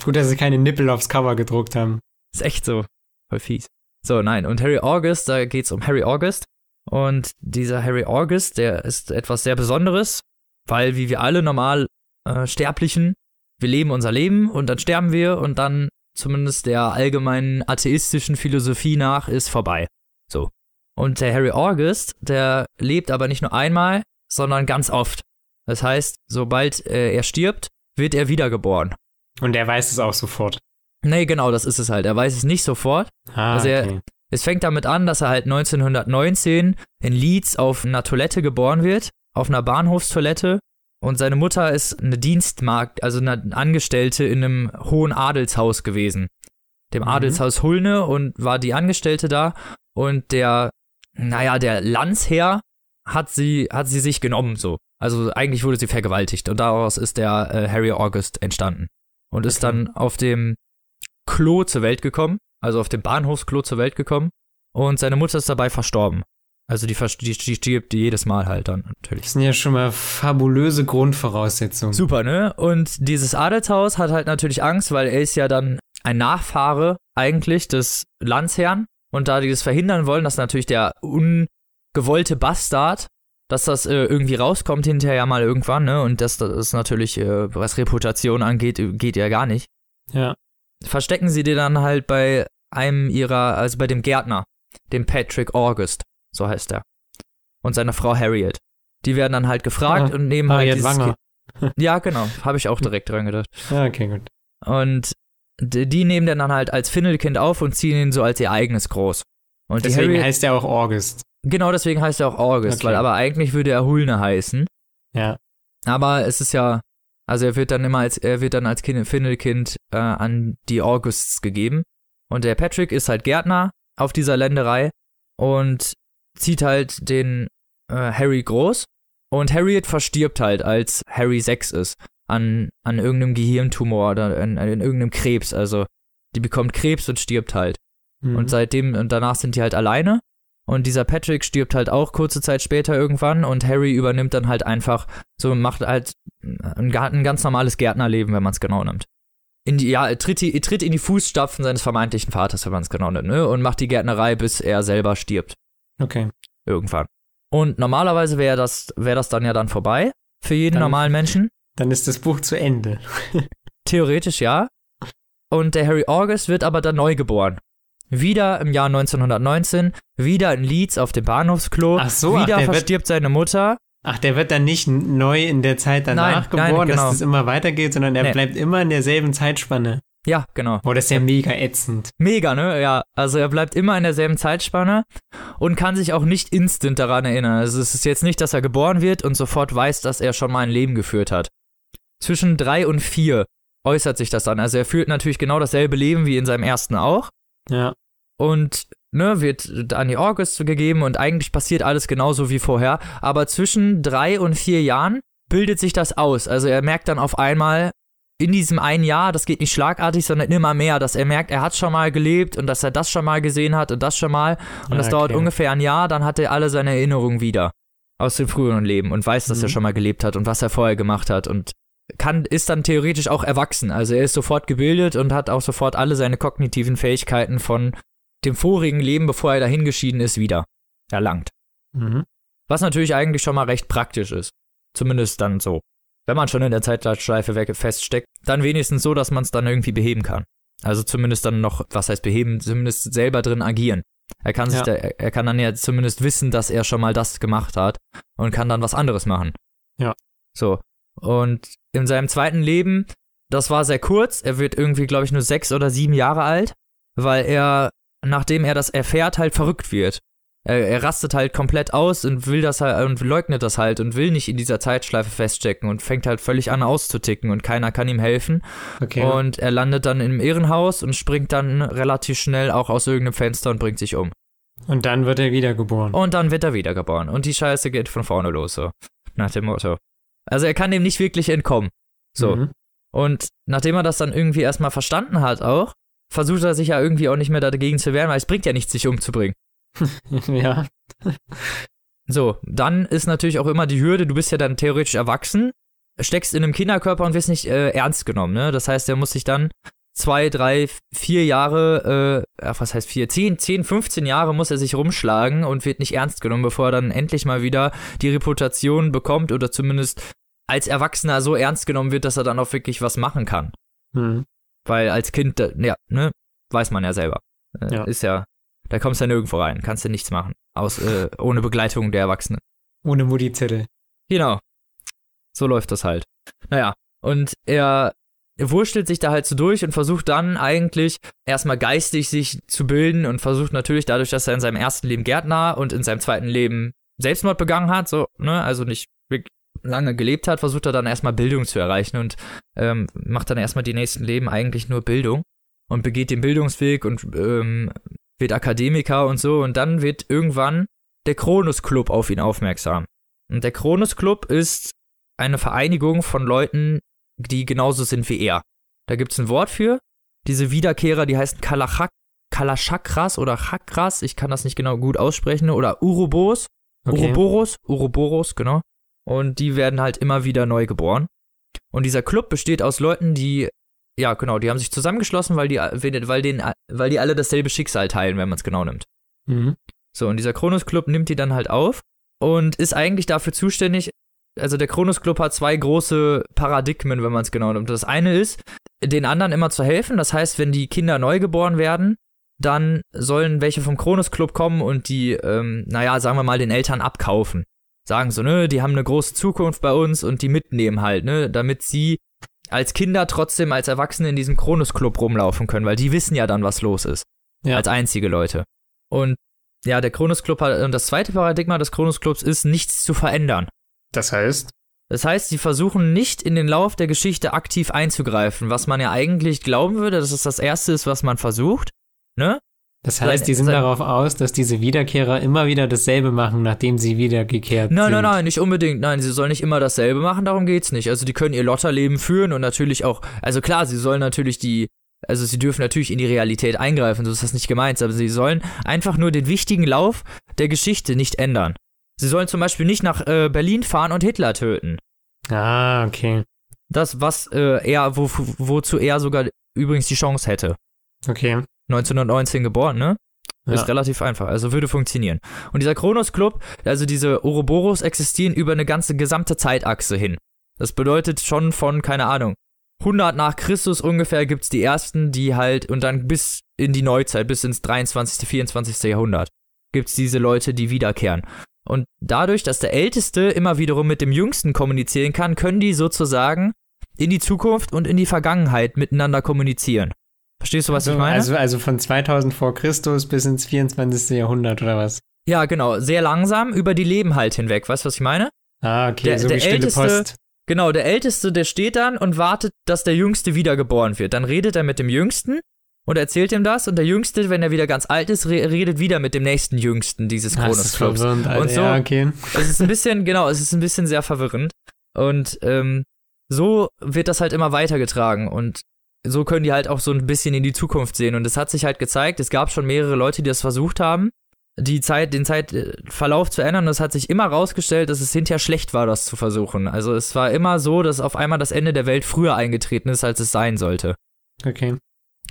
Gut, dass sie keine Nippel aufs Cover gedruckt haben. Ist echt so. Voll fies. So, nein, und Harry August, da geht's um Harry August. Und dieser Harry August, der ist etwas sehr Besonderes, weil wie wir alle normal äh, Sterblichen, wir leben unser Leben und dann sterben wir und dann zumindest der allgemeinen atheistischen Philosophie nach ist vorbei. So. Und der Harry August, der lebt aber nicht nur einmal, sondern ganz oft. Das heißt, sobald äh, er stirbt, wird er wiedergeboren. Und er weiß es auch sofort. Nee, genau, das ist es halt. Er weiß es nicht sofort. Ah, Also er- okay. Es fängt damit an, dass er halt 1919 in Leeds auf einer Toilette geboren wird, auf einer Bahnhofstoilette. Und seine Mutter ist eine Dienstmagd, also eine Angestellte in einem hohen Adelshaus gewesen. Dem Mhm. Adelshaus Hulne und war die Angestellte da. Und der, naja, der Landsherr hat sie, hat sie sich genommen, so. Also eigentlich wurde sie vergewaltigt und daraus ist der äh, Harry August entstanden. Und ist Okay. dann auf dem Klo zur Welt gekommen, also auf dem Bahnhofsklo zur Welt gekommen. Und seine Mutter ist dabei verstorben. Also die, die, die stirbt jedes Mal halt dann natürlich. Das sind ja schon mal fabulöse Grundvoraussetzungen. Super, ne? Und dieses Adelshaus hat halt natürlich Angst, weil er ist ja dann ein Nachfahre eigentlich des Landsherrn. Und da die das verhindern wollen, dass natürlich der ungewollte Bastard, dass das äh, irgendwie rauskommt hinterher mal irgendwann, ne? Und das, das ist natürlich, äh, was Reputation angeht, äh, geht ja gar nicht. Ja. Verstecken sie dir dann halt bei einem ihrer, also bei dem Gärtner, dem Patrick August, so heißt er. Und seiner Frau Harriet. Die werden dann halt gefragt Ah, und nehmen halt Harriet dieses Wanger. ja, genau. Habe ich auch direkt dran gedacht. Ja, okay, gut. Und die nehmen den dann halt als Findelkind auf und ziehen ihn so als ihr eigenes groß. Und Deswegen Harriet, heißt er auch August. genau deswegen heißt er auch August, Okay. weil aber eigentlich würde er Hulne heißen. Ja. Aber es ist ja, also er wird dann immer als, er wird dann als kind, Findelkind äh, an die Augusts gegeben. Und der Patrick ist halt Gärtner auf dieser Länderei und zieht halt den äh, Harry groß. Und Harriet verstirbt halt, als Harry 6 ist, an, an irgendeinem Gehirntumor oder an, an irgendeinem Krebs. Also die bekommt Krebs und stirbt halt. Mhm. Und seitdem, und danach sind die halt alleine. Und dieser Patrick stirbt halt auch kurze Zeit später irgendwann und Harry übernimmt dann halt einfach, so macht halt ein, ein ganz normales Gärtnerleben, wenn man es genau nimmt. In die, ja, er tritt, die, er tritt in die Fußstapfen seines vermeintlichen Vaters, wenn man es genau nimmt, ne? Und macht die Gärtnerei, bis er selber stirbt. okay. Irgendwann. Und normalerweise wäre das, wäre das dann ja dann vorbei. Für jeden Dann- normalen Menschen. Dann ist das Buch zu Ende. Theoretisch ja. Und der Harry August wird aber dann neu geboren. Wieder im Jahr 1919, wieder in Leeds auf dem Bahnhofsklo. Ach so, ach, wieder der wird- verstirbt seine Mutter. Ach, der wird dann nicht neu in der Zeit danach Nein, nein, geboren, genau. dass das immer weitergeht, sondern er Nee. bleibt immer in derselben Zeitspanne. Ja, genau. Boah, das ist ja mega ätzend. Mega, ne? Ja, also er bleibt immer in derselben Zeitspanne und kann sich auch nicht instant daran erinnern. Also es ist jetzt nicht, dass er geboren wird und sofort weiß, dass er schon mal ein Leben geführt hat. Zwischen drei und vier äußert sich das dann. Also er führt natürlich genau dasselbe Leben wie in seinem ersten auch. Ja. und ne, wird an die August gegeben und eigentlich passiert alles genauso wie vorher. Aber zwischen drei und vier Jahren bildet sich das aus. Also er merkt dann auf einmal in diesem einen Jahr, das geht nicht schlagartig, sondern immer mehr, dass er merkt, er hat schon mal gelebt und dass er das schon mal gesehen hat und das schon mal. Und Ah, das dauert okay. ungefähr ein Jahr, dann hat er alle seine Erinnerungen wieder aus dem früheren Leben und weiß, dass er Mhm. schon mal gelebt hat und was er vorher gemacht hat und kann, ist dann theoretisch auch erwachsen. Also er ist sofort gebildet und hat auch sofort alle seine kognitiven Fähigkeiten von dem vorigen Leben, bevor er dahin geschieden ist, wieder erlangt. Mhm. Was natürlich eigentlich schon mal recht praktisch ist. Zumindest dann so. Wenn man schon in der Zeitschleife feststeckt, dann wenigstens so, dass man es dann irgendwie beheben kann. Also zumindest dann noch, was heißt beheben, zumindest selber drin agieren. Er kann sich Ja. da, er kann dann ja zumindest wissen, dass er schon mal das gemacht hat und kann dann was anderes machen. Ja. So. Und in seinem zweiten Leben, das war sehr kurz. Er wird irgendwie, glaube ich, nur sechs oder sieben Jahre alt, weil er, nachdem er das erfährt, halt verrückt wird. Er, er rastet halt komplett aus und will das halt und leugnet das halt und will nicht in dieser Zeitschleife feststecken und fängt halt völlig an auszuticken und keiner kann ihm helfen. Okay. Und er landet dann im Irrenhaus und springt dann relativ schnell auch aus irgendeinem Fenster und bringt sich um. Und dann wird er wiedergeboren. Und dann wird er wiedergeboren. Und die Scheiße geht von vorne los, so. Nach dem Motto. Also er kann dem nicht wirklich entkommen. So. Mhm. Und nachdem er das dann irgendwie erstmal verstanden hat auch, versucht er sich ja irgendwie auch nicht mehr dagegen zu wehren, weil es bringt ja nichts, sich umzubringen. ja. So, dann ist natürlich auch immer die Hürde, du bist ja dann theoretisch erwachsen, steckst in einem Kinderkörper und wirst nicht äh, ernst genommen, ne? Das heißt, er muss sich dann zwei, drei, vier Jahre, äh, was heißt vier, zehn, zehn, 15 Jahre muss er sich rumschlagen und wird nicht ernst genommen, bevor er dann endlich mal wieder die Reputation bekommt oder zumindest als Erwachsener so ernst genommen wird, dass er dann auch wirklich was machen kann. Mhm. Weil als Kind, ja, ne, weiß man ja selber. Äh, Ja. Ist ja, da kommst du ja nirgendwo rein, kannst du nichts machen. Aus, äh, ohne Begleitung der Erwachsenen. Ohne Mutti-Zettel. Genau. So läuft das halt. Naja, und er wurstelt sich da halt so durch und versucht dann eigentlich erstmal geistig sich zu bilden und versucht natürlich dadurch, dass er in seinem ersten Leben Gärtner und in seinem zweiten Leben Selbstmord begangen hat, so, ne, also nicht lange gelebt hat, versucht er dann erstmal Bildung zu erreichen und ähm, macht dann erstmal die nächsten Leben eigentlich nur Bildung und begeht den Bildungsweg und ähm, wird Akademiker und so und dann wird irgendwann der Kronos Club auf ihn aufmerksam. Und der Kronos Club ist eine Vereinigung von Leuten, die genauso sind wie er. Da gibt's ein Wort für. Diese Wiederkehrer, die heißen Kalachak, Kalachakras oder Chakras, ich kann das nicht genau gut aussprechen, oder Urobos, Okay. Uroboros, Uroboros, genau. Und die werden halt immer wieder neu geboren. Und dieser Club besteht aus Leuten, die, ja genau, die haben sich zusammengeschlossen, weil die, weil, den, weil die alle dasselbe Schicksal teilen, wenn man es genau nimmt. Mhm. So, und dieser Kronos Club nimmt die dann halt auf und ist eigentlich dafür zuständig. Also der Kronos Club hat zwei große Paradigmen, wenn man es genau nimmt. Das eine ist, den anderen immer zu helfen. Das heißt, wenn die Kinder neu geboren werden, dann sollen welche vom Kronos Club kommen und die, ähm, naja, sagen wir mal, den Eltern abkaufen. Sagen so, ne, die haben eine große Zukunft bei uns und die mitnehmen halt, ne, damit sie als Kinder trotzdem als Erwachsene in diesem Kronos Club rumlaufen können, weil die wissen ja dann, was los ist. Ja. Als einzige Leute. Und ja, der Kronos Club hat, und das zweite Paradigma des Kronos Clubs ist, nichts zu verändern. Das heißt? Das heißt, sie versuchen nicht in den Lauf der Geschichte aktiv einzugreifen, was man ja eigentlich glauben würde, dass es das Erste ist, was man versucht. Ne? Das heißt, die sind darauf aus, dass diese Wiederkehrer immer wieder dasselbe machen, nachdem sie wiedergekehrt Nein, sind. nein, nein, nicht unbedingt. Nein, sie sollen nicht immer dasselbe machen, darum geht's nicht. Also die können ihr Lotterleben führen und natürlich auch, also klar, sie sollen natürlich die, also sie dürfen natürlich in die Realität eingreifen, so ist das nicht gemeint, aber sie sollen einfach nur den wichtigen Lauf der Geschichte nicht ändern. Sie sollen zum Beispiel nicht nach äh, Berlin fahren und Hitler töten. Ah, okay. Das, was äh, er, wo, wozu er sogar übrigens die Chance hätte. Okay. 1919 geboren, ne? Ist Ja. relativ einfach, also würde funktionieren. Und dieser Kronos Club, also diese Ouroboros existieren über eine ganze gesamte Zeitachse hin. Das bedeutet schon von, keine Ahnung, 100 nach Christus ungefähr gibt's die ersten, die halt, und dann bis in die Neuzeit, bis ins 23., 24. Jahrhundert, gibt's diese Leute, die wiederkehren. Und dadurch, dass der Älteste immer wiederum mit dem Jüngsten kommunizieren kann, können die sozusagen in die Zukunft und in die Vergangenheit miteinander kommunizieren. Verstehst du, was also, ich meine? Also, also von 2000 vor Christus bis ins 24. Jahrhundert oder was? Ja, genau. Sehr langsam über die Leben halt hinweg. Weißt du, was ich meine? Ah, okay, Der- so der wie Stille Älteste- Post. Genau, der Älteste, der steht dann und wartet, dass der Jüngste wiedergeboren wird. Dann redet er mit dem Jüngsten und erzählt ihm das. Und der Jüngste, wenn er wieder ganz alt ist, re redet wieder mit dem nächsten Jüngsten dieses das ist Kronos-Clubs. verwirrend, Alter. Und so- Ja, okay. Es ist ein bisschen, genau, es ist ein bisschen sehr verwirrend. Und ähm, so wird das halt immer weitergetragen. Und so können die halt auch so ein bisschen in die Zukunft sehen. Und es hat sich halt gezeigt, es gab schon mehrere Leute, die das versucht haben, die Zeit, den Zeitverlauf zu ändern. Und es hat sich immer rausgestellt, dass es hinterher schlecht war, das zu versuchen. Also es war immer so, dass auf einmal das Ende der Welt früher eingetreten ist, als es sein sollte. Okay.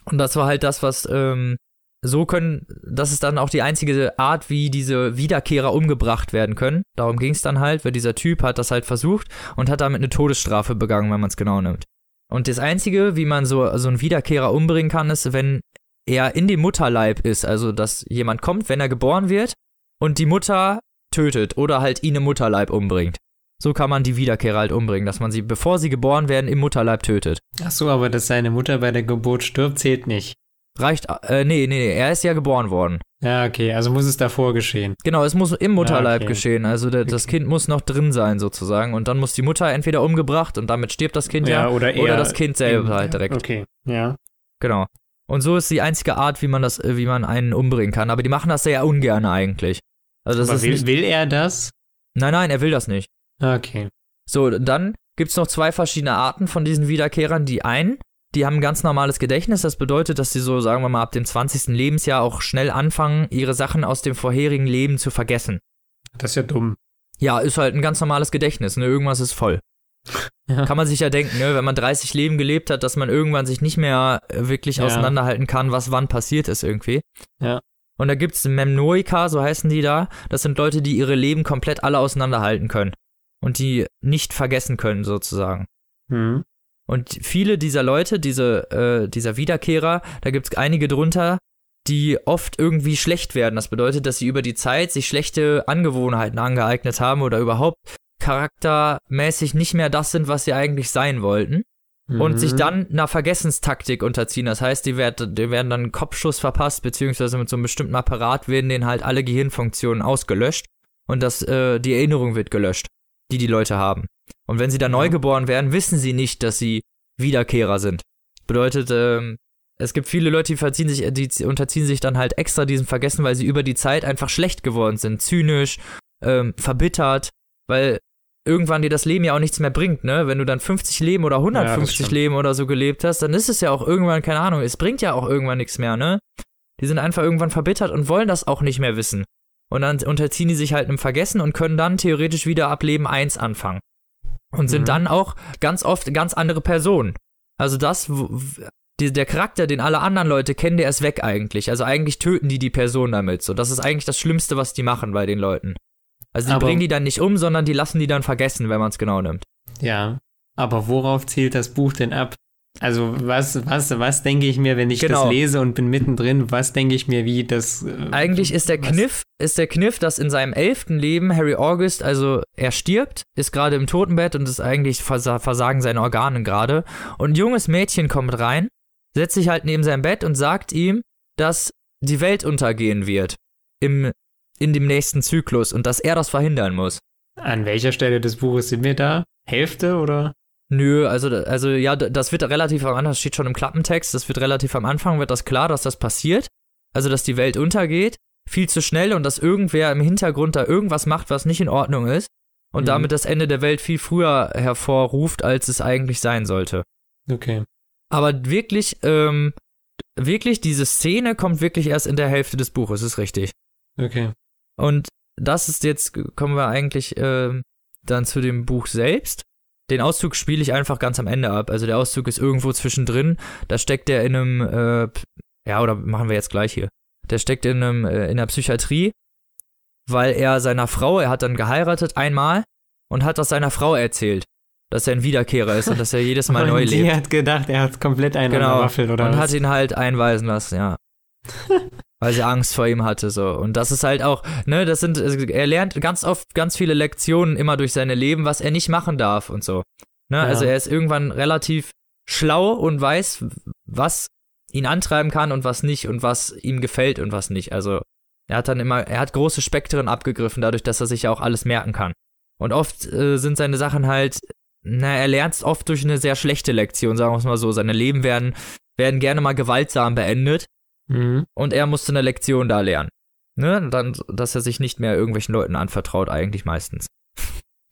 Und das war halt das, was ähm, so können, das ist dann auch die einzige Art, wie diese Wiederkehrer umgebracht werden können. Darum ging es dann halt, weil dieser Typ hat das halt versucht und hat damit eine Todesstrafe begangen, wenn man es genau nimmt. Und das Einzige, wie man so, so einen Wiederkehrer umbringen kann, ist, wenn er in dem Mutterleib ist. Also, dass jemand kommt, wenn er geboren wird und die Mutter tötet oder halt ihn im Mutterleib umbringt. So kann man die Wiederkehrer halt umbringen, dass man sie, bevor sie geboren werden, im Mutterleib tötet. Ach so, aber dass seine Mutter bei der Geburt stirbt, zählt nicht. Reicht, äh, nee, nee, nee, er ist ja geboren worden. Ja, okay, also muss es davor geschehen. Genau, es muss im Mutterleib okay. geschehen. Also der, das Kind muss noch drin sein sozusagen. Und dann muss die Mutter entweder umgebracht und damit stirbt das Kind ja, oder, eher oder das Kind selber im- halt direkt. Okay, ja. Genau. Und so ist die einzige Art, wie man das, äh, wie man einen umbringen kann. Aber die machen das sehr ungern eigentlich. Also das aber ist will, will er das? nein, nein, er will das nicht. Okay. So, dann gibt's noch zwei verschiedene Arten von diesen Wiederkehrern. Die einen, die haben ein ganz normales Gedächtnis. Das bedeutet, dass sie so, sagen wir mal, ab dem 20. Lebensjahr auch schnell anfangen, ihre Sachen aus dem vorherigen Leben zu vergessen. Das ist ja dumm. Ja, ist halt ein ganz normales Gedächtnis, ne? Irgendwas ist voll. Ja. Kann man sich ja denken, ne? Wenn man 30 Leben gelebt hat, dass man irgendwann sich nicht mehr äh, wirklich Ja. auseinanderhalten kann, was wann passiert ist irgendwie. Ja. Und da gibt's Memnoika, so heißen die da. Das sind Leute, die ihre Leben komplett alle auseinanderhalten können. Und die nicht vergessen können, sozusagen. Hm. Und viele dieser Leute, diese, äh, dieser Wiederkehrer, da gibt's einige drunter, die oft irgendwie schlecht werden. Das bedeutet, dass sie über die Zeit sich schlechte Angewohnheiten angeeignet haben oder überhaupt charaktermäßig nicht mehr das sind, was sie eigentlich sein wollten. Und Mhm. sich dann einer Vergessenstaktik unterziehen. Das heißt, die, werd, die werden dann einen Kopfschuss verpasst, beziehungsweise mit so einem bestimmten Apparat werden denen halt alle Gehirnfunktionen ausgelöscht und das, äh, die Erinnerung wird gelöscht, die die Leute haben. Und wenn sie dann Ja. neugeboren werden, wissen sie nicht, dass sie Wiederkehrer sind. Bedeutet, ähm, es gibt viele Leute, die, verziehen sich, die unterziehen sich dann halt extra diesem Vergessen, weil sie über die Zeit einfach schlecht geworden sind, zynisch, ähm, verbittert, weil irgendwann dir das Leben ja auch nichts mehr bringt, ne? Wenn du dann 50 Leben oder 150 stimmt. Leben oder so gelebt hast, dann ist es ja auch irgendwann, keine Ahnung, es bringt ja auch irgendwann nichts mehr, ne? Die sind einfach irgendwann verbittert und wollen das auch nicht mehr wissen. Und dann unterziehen die sich halt einem Vergessen und können dann theoretisch wieder ab Leben 1 anfangen. Und sind Mhm. dann auch ganz oft ganz andere Personen. Also das, die, der Charakter, den alle anderen Leute kennen, der ist weg eigentlich. Also eigentlich töten die die Person damit. So, das ist eigentlich das Schlimmste, was die machen bei den Leuten. Also die Aber- bringen die dann nicht um, sondern die lassen die dann vergessen, wenn man es genau nimmt. Ja. Aber worauf zielt das Buch denn ab? Also, was, was, was denke ich mir, wenn ich Genau. das lese und bin mittendrin? Was denke ich mir, wie das. Äh, Eigentlich ist der was- Kniff, ist der Kniff, dass in seinem elften Leben Harry August, also er stirbt, ist gerade im Totenbett und ist eigentlich versa versagen seine Organe gerade. Und ein junges Mädchen kommt rein, setzt sich halt neben seinem Bett und sagt ihm, dass die Welt untergehen wird im, in dem nächsten Zyklus und dass er das verhindern muss. An welcher Stelle des Buches sind wir da? Hälfte oder? Nö, also, also ja, das wird relativ am Anfang, das steht schon im Klappentext, das wird relativ am Anfang, wird das klar, dass das passiert. Also, dass die Welt untergeht, viel zu schnell und dass irgendwer im Hintergrund da irgendwas macht, was nicht in Ordnung ist und Mhm. damit das Ende der Welt viel früher hervorruft, als es eigentlich sein sollte. Okay. Aber wirklich, ähm, wirklich, diese Szene kommt wirklich erst in der Hälfte des Buches, ist richtig. Okay. Und das ist jetzt, kommen wir eigentlich ähm, dann zu dem Buch selbst. Den Auszug spiele ich einfach ganz am Ende ab. Also der Auszug ist irgendwo zwischendrin. Da steckt der in einem, äh, ja, oder machen wir jetzt gleich hier. Der steckt in einem, äh, in der Psychiatrie, weil er seiner Frau, er hat dann geheiratet einmal und hat das seiner Frau erzählt, dass er ein Wiederkehrer ist und dass er jedes Mal neu und lebt. sie hat gedacht, er hat komplett einen Genau. Waffel oder und was? hat ihn halt einweisen lassen, ja. Weil sie Angst vor ihm hatte, so. Und das ist halt auch, ne, das sind, er lernt ganz oft ganz viele Lektionen immer durch seine Leben, was er nicht machen darf und so. Ne, Ja. also er ist irgendwann relativ schlau und weiß, was ihn antreiben kann und was nicht und was ihm gefällt und was nicht. Also er hat dann immer, er hat große Spektren abgegriffen, dadurch, dass er sich ja auch alles merken kann. Und oft äh, sind seine Sachen halt, na, er lernt es oft durch eine sehr schlechte Lektion, sagen wir es mal so. Seine Leben werden, werden gerne mal gewaltsam beendet Mhm. und er musste eine Lektion da lernen. Ne? Dann, dass er sich nicht mehr irgendwelchen Leuten anvertraut, eigentlich meistens.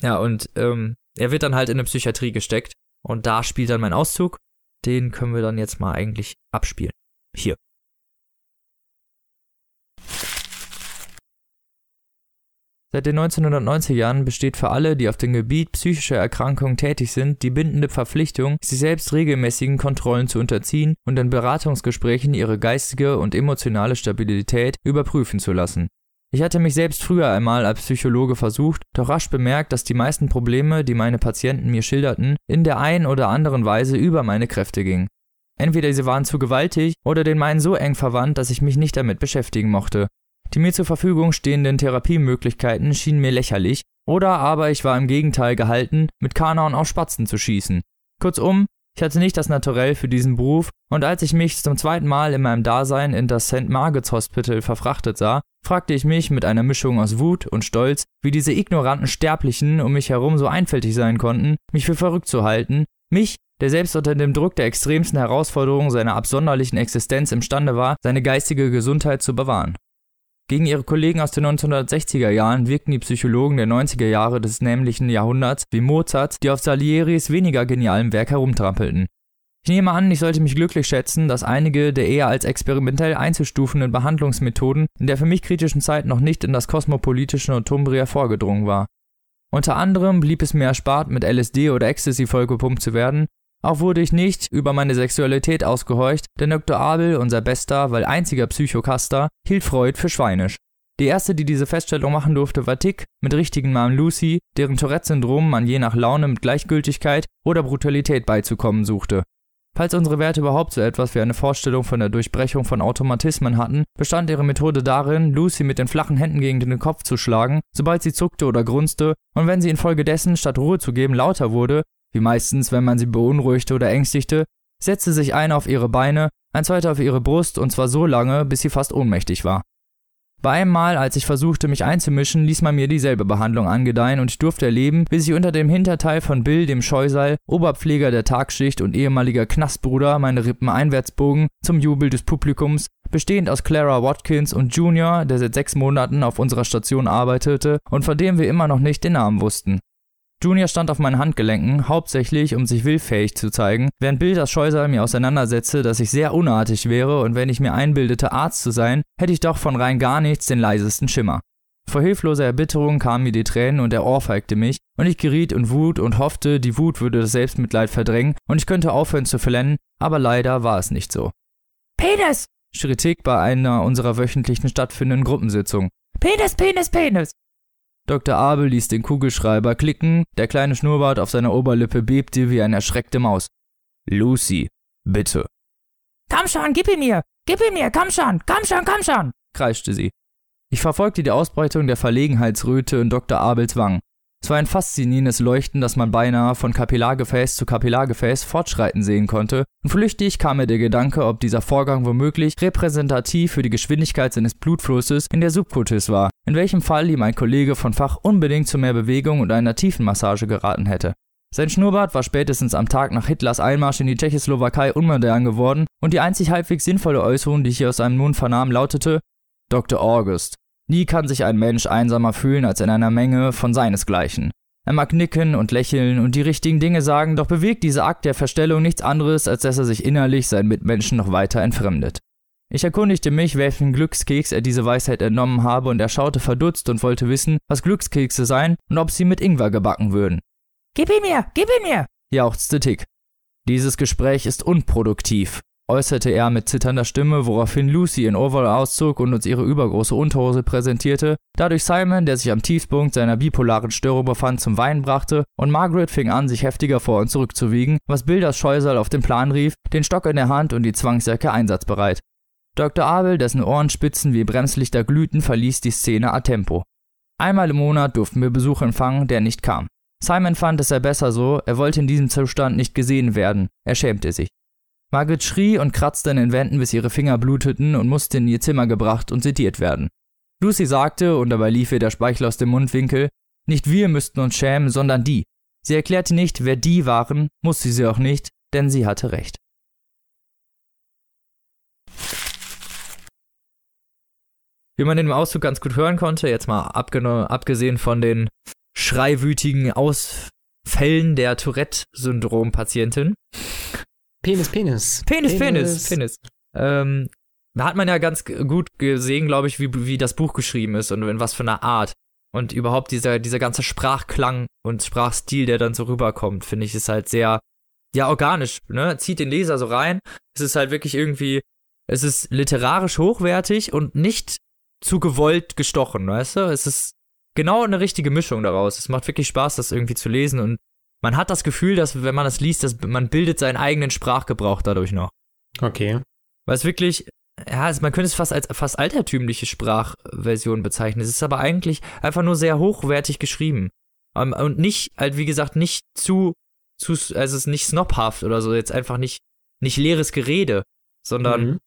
Ja, und ähm, er wird dann halt in eine Psychiatrie gesteckt und da spielt dann mein Auszug. Den können wir dann jetzt mal eigentlich abspielen. Hier. Seit den 1990er Jahren besteht für alle, die auf dem Gebiet psychischer Erkrankungen tätig sind, die bindende Verpflichtung, sich selbst regelmäßigen Kontrollen zu unterziehen und in Beratungsgesprächen ihre geistige und emotionale Stabilität überprüfen zu lassen. Ich hatte mich selbst früher einmal als Psychologe versucht, doch rasch bemerkt, dass die meisten Probleme, die meine Patienten mir schilderten, in der einen oder anderen Weise über meine Kräfte gingen. Entweder sie waren zu gewaltig oder den meinen so eng verwandt, dass ich mich nicht damit beschäftigen mochte. Die mir zur Verfügung stehenden Therapiemöglichkeiten schienen mir lächerlich, oder aber ich war im Gegenteil gehalten, mit Kanon auf Spatzen zu schießen. Kurzum, ich hatte nicht das Naturell für diesen Beruf, und als ich mich zum zweiten Mal in meinem Dasein in das St. Margaret's Hospital verfrachtet sah, fragte ich mich mit einer Mischung aus Wut und Stolz, wie diese ignoranten Sterblichen um mich herum so einfältig sein konnten, mich für verrückt zu halten, mich, der selbst unter dem Druck der extremsten Herausforderungen seiner absonderlichen Existenz imstande war, seine geistige Gesundheit zu bewahren. Gegen ihre Kollegen aus den 1960er Jahren wirkten die Psychologen der 90er Jahre des nämlichen Jahrhunderts wie Mozart, die auf Salieris weniger genialem Werk herumtrampelten. Ich nehme an, ich sollte mich glücklich schätzen, dass einige der eher als experimentell einzustufenden Behandlungsmethoden in der für mich kritischen Zeit noch nicht in das kosmopolitische Northumbria vorgedrungen war. Unter anderem blieb es mir erspart, mit LSD oder Ecstasy vollgepumpt zu werden, auch wurde ich nicht über meine Sexualität ausgehorcht, denn Dr. Abel, unser bester, weil einziger Psychokaster, hielt Freud für schweinisch. Die erste, die diese Feststellung machen durfte, war Tick, mit richtigen Namen Lucy, deren Tourette-Syndrom man je nach Laune mit Gleichgültigkeit oder Brutalität beizukommen suchte. Falls unsere Werte überhaupt so etwas wie eine Vorstellung von der Durchbrechung von Automatismen hatten, bestand ihre Methode darin, Lucy mit den flachen Händen gegen den Kopf zu schlagen, sobald sie zuckte oder grunzte, und wenn sie infolgedessen, statt Ruhe zu geben, lauter wurde, wie meistens, wenn man sie beunruhigte oder ängstigte, setzte sich einer auf ihre Beine, ein zweiter auf ihre Brust und zwar so lange, bis sie fast ohnmächtig war. Bei einem Mal, als ich versuchte, mich einzumischen, ließ man mir dieselbe Behandlung angedeihen und ich durfte erleben, wie sich unter dem Hinterteil von Bill, dem Scheusal, Oberpfleger der Tagschicht und ehemaliger Knastbruder, meine Rippen einwärts bogen, zum Jubel des Publikums, bestehend aus Clara Watkins und Junior, der seit sechs Monaten auf unserer Station arbeitete und von dem wir immer noch nicht den Namen wussten. Junior stand auf meinen Handgelenken, hauptsächlich um sich willfähig zu zeigen, während Bill das Scheusal mir auseinandersetzte, dass ich sehr unartig wäre und wenn ich mir einbildete, Arzt zu sein, hätte ich doch von rein gar nichts den leisesten Schimmer. Vor hilfloser Erbitterung kamen mir die Tränen und er ohrfeigte mich, und ich geriet in Wut und hoffte, die Wut würde das Selbstmitleid verdrängen und ich könnte aufhören zu flennen, aber leider war es nicht so. Penis! schrie Tick bei einer unserer wöchentlichen stattfindenden Gruppensitzungen. Penis, Penis, Penis! Dr. Abel ließ den Kugelschreiber klicken, der kleine Schnurrbart auf seiner Oberlippe bebte wie eine erschreckte Maus. Lucy, bitte. Komm schon, gib ihn mir! Gib ihn mir! Komm schon! Komm schon, komm schon! kreischte sie. Ich verfolgte die Ausbreitung der Verlegenheitsröte in Dr. Abels Wangen. Es war ein faszinierendes Leuchten, das man beinahe von Kapillargefäß zu Kapillargefäß fortschreiten sehen konnte, und flüchtig kam mir der Gedanke, ob dieser Vorgang womöglich repräsentativ für die Geschwindigkeit seines Blutflusses in der Subkutis war, in welchem Fall ihm ein Kollege von Fach unbedingt zu mehr Bewegung und einer tiefen Massage geraten hätte. Sein Schnurrbart war spätestens am Tag nach Hitlers Einmarsch in die Tschechoslowakei unmodern geworden und die einzig halbwegs sinnvolle Äußerung, die ich aus seinem Mund vernahm, lautete Dr. August. Nie kann sich ein Mensch einsamer fühlen als in einer Menge von seinesgleichen. Er mag nicken und lächeln und die richtigen Dinge sagen, doch bewegt dieser Akt der Verstellung nichts anderes, als dass er sich innerlich seinen Mitmenschen noch weiter entfremdet. Ich erkundigte mich, welchen Glückskeks er diese Weisheit entnommen habe, und er schaute verdutzt und wollte wissen, was Glückskekse seien und ob sie mit Ingwer gebacken würden. Gib ihn mir! Gib ihn mir! jauchzte Tick. Dieses Gespräch ist unproduktiv äußerte er mit zitternder Stimme, woraufhin Lucy in Overall auszog und uns ihre übergroße Unterhose präsentierte, dadurch Simon, der sich am Tiefpunkt seiner bipolaren Störung befand, zum Weinen brachte, und Margaret fing an, sich heftiger vor und zurück zu wiegen, was Bill das Scheusal auf den Plan rief, den Stock in der Hand und die Zwangsjacke einsatzbereit. Dr. Abel, dessen Ohrenspitzen wie Bremslichter glühten, verließ die Szene a tempo. Einmal im Monat durften wir Besuch empfangen, der nicht kam. Simon fand es sei besser so, er wollte in diesem Zustand nicht gesehen werden, er schämte sich. Margret schrie und kratzte in den Wänden, bis ihre Finger bluteten und musste in ihr Zimmer gebracht und sediert werden. Lucy sagte, und dabei lief ihr der Speichel aus dem Mundwinkel, nicht wir müssten uns schämen, sondern die. Sie erklärte nicht, wer die waren, musste sie auch nicht, denn sie hatte recht. Wie man in dem Auszug ganz gut hören konnte, jetzt mal abgesehen von den schreiwütigen Ausfällen der Tourette-Syndrom-Patientin, Penis, Penis. Penis, Penis, Penis. Ähm, da hat man ja ganz gut gesehen, glaube ich, wie, wie das Buch geschrieben ist und in was für einer Art. Und überhaupt dieser, dieser ganze Sprachklang und Sprachstil, der dann so rüberkommt, finde ich, ist halt sehr, ja, organisch, ne? Zieht den Leser so rein. Es ist halt wirklich irgendwie, es ist literarisch hochwertig und nicht zu gewollt gestochen, weißt du? Es ist genau eine richtige Mischung daraus. Es macht wirklich Spaß, das irgendwie zu lesen und man hat das Gefühl, dass wenn man das liest, dass man bildet seinen eigenen Sprachgebrauch dadurch noch. Okay. Weil es wirklich, ja, es, man könnte es fast als fast altertümliche Sprachversion bezeichnen. Es ist aber eigentlich einfach nur sehr hochwertig geschrieben. Um, und nicht, halt wie gesagt, nicht zu, zu, also es ist nicht snobhaft oder so, jetzt einfach nicht, nicht leeres Gerede, sondern Mhm.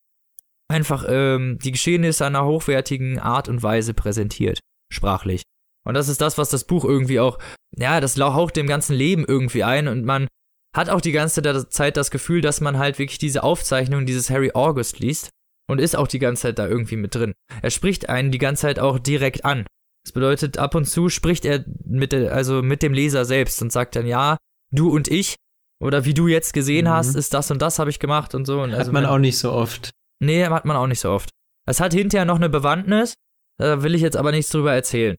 einfach ähm, die Geschehnisse einer hochwertigen Art und Weise präsentiert, sprachlich. Und das ist das, was das Buch irgendwie auch, ja, das haucht dem ganzen Leben irgendwie ein und man hat auch die ganze Zeit das Gefühl, dass man halt wirklich diese Aufzeichnung dieses Harry August liest und ist auch die ganze Zeit da irgendwie mit drin. Er spricht einen die ganze Zeit auch direkt an. Das bedeutet, ab und zu spricht er mit, der, also mit dem Leser selbst und sagt dann, ja, du und ich, oder wie du jetzt gesehen Mhm. hast, ist das und das habe ich gemacht und so. Und Hat also man wenn- auch nicht so oft. Nee, hat man auch nicht so oft. Es hat hinterher noch eine Bewandtnis, da will ich jetzt aber nichts drüber erzählen,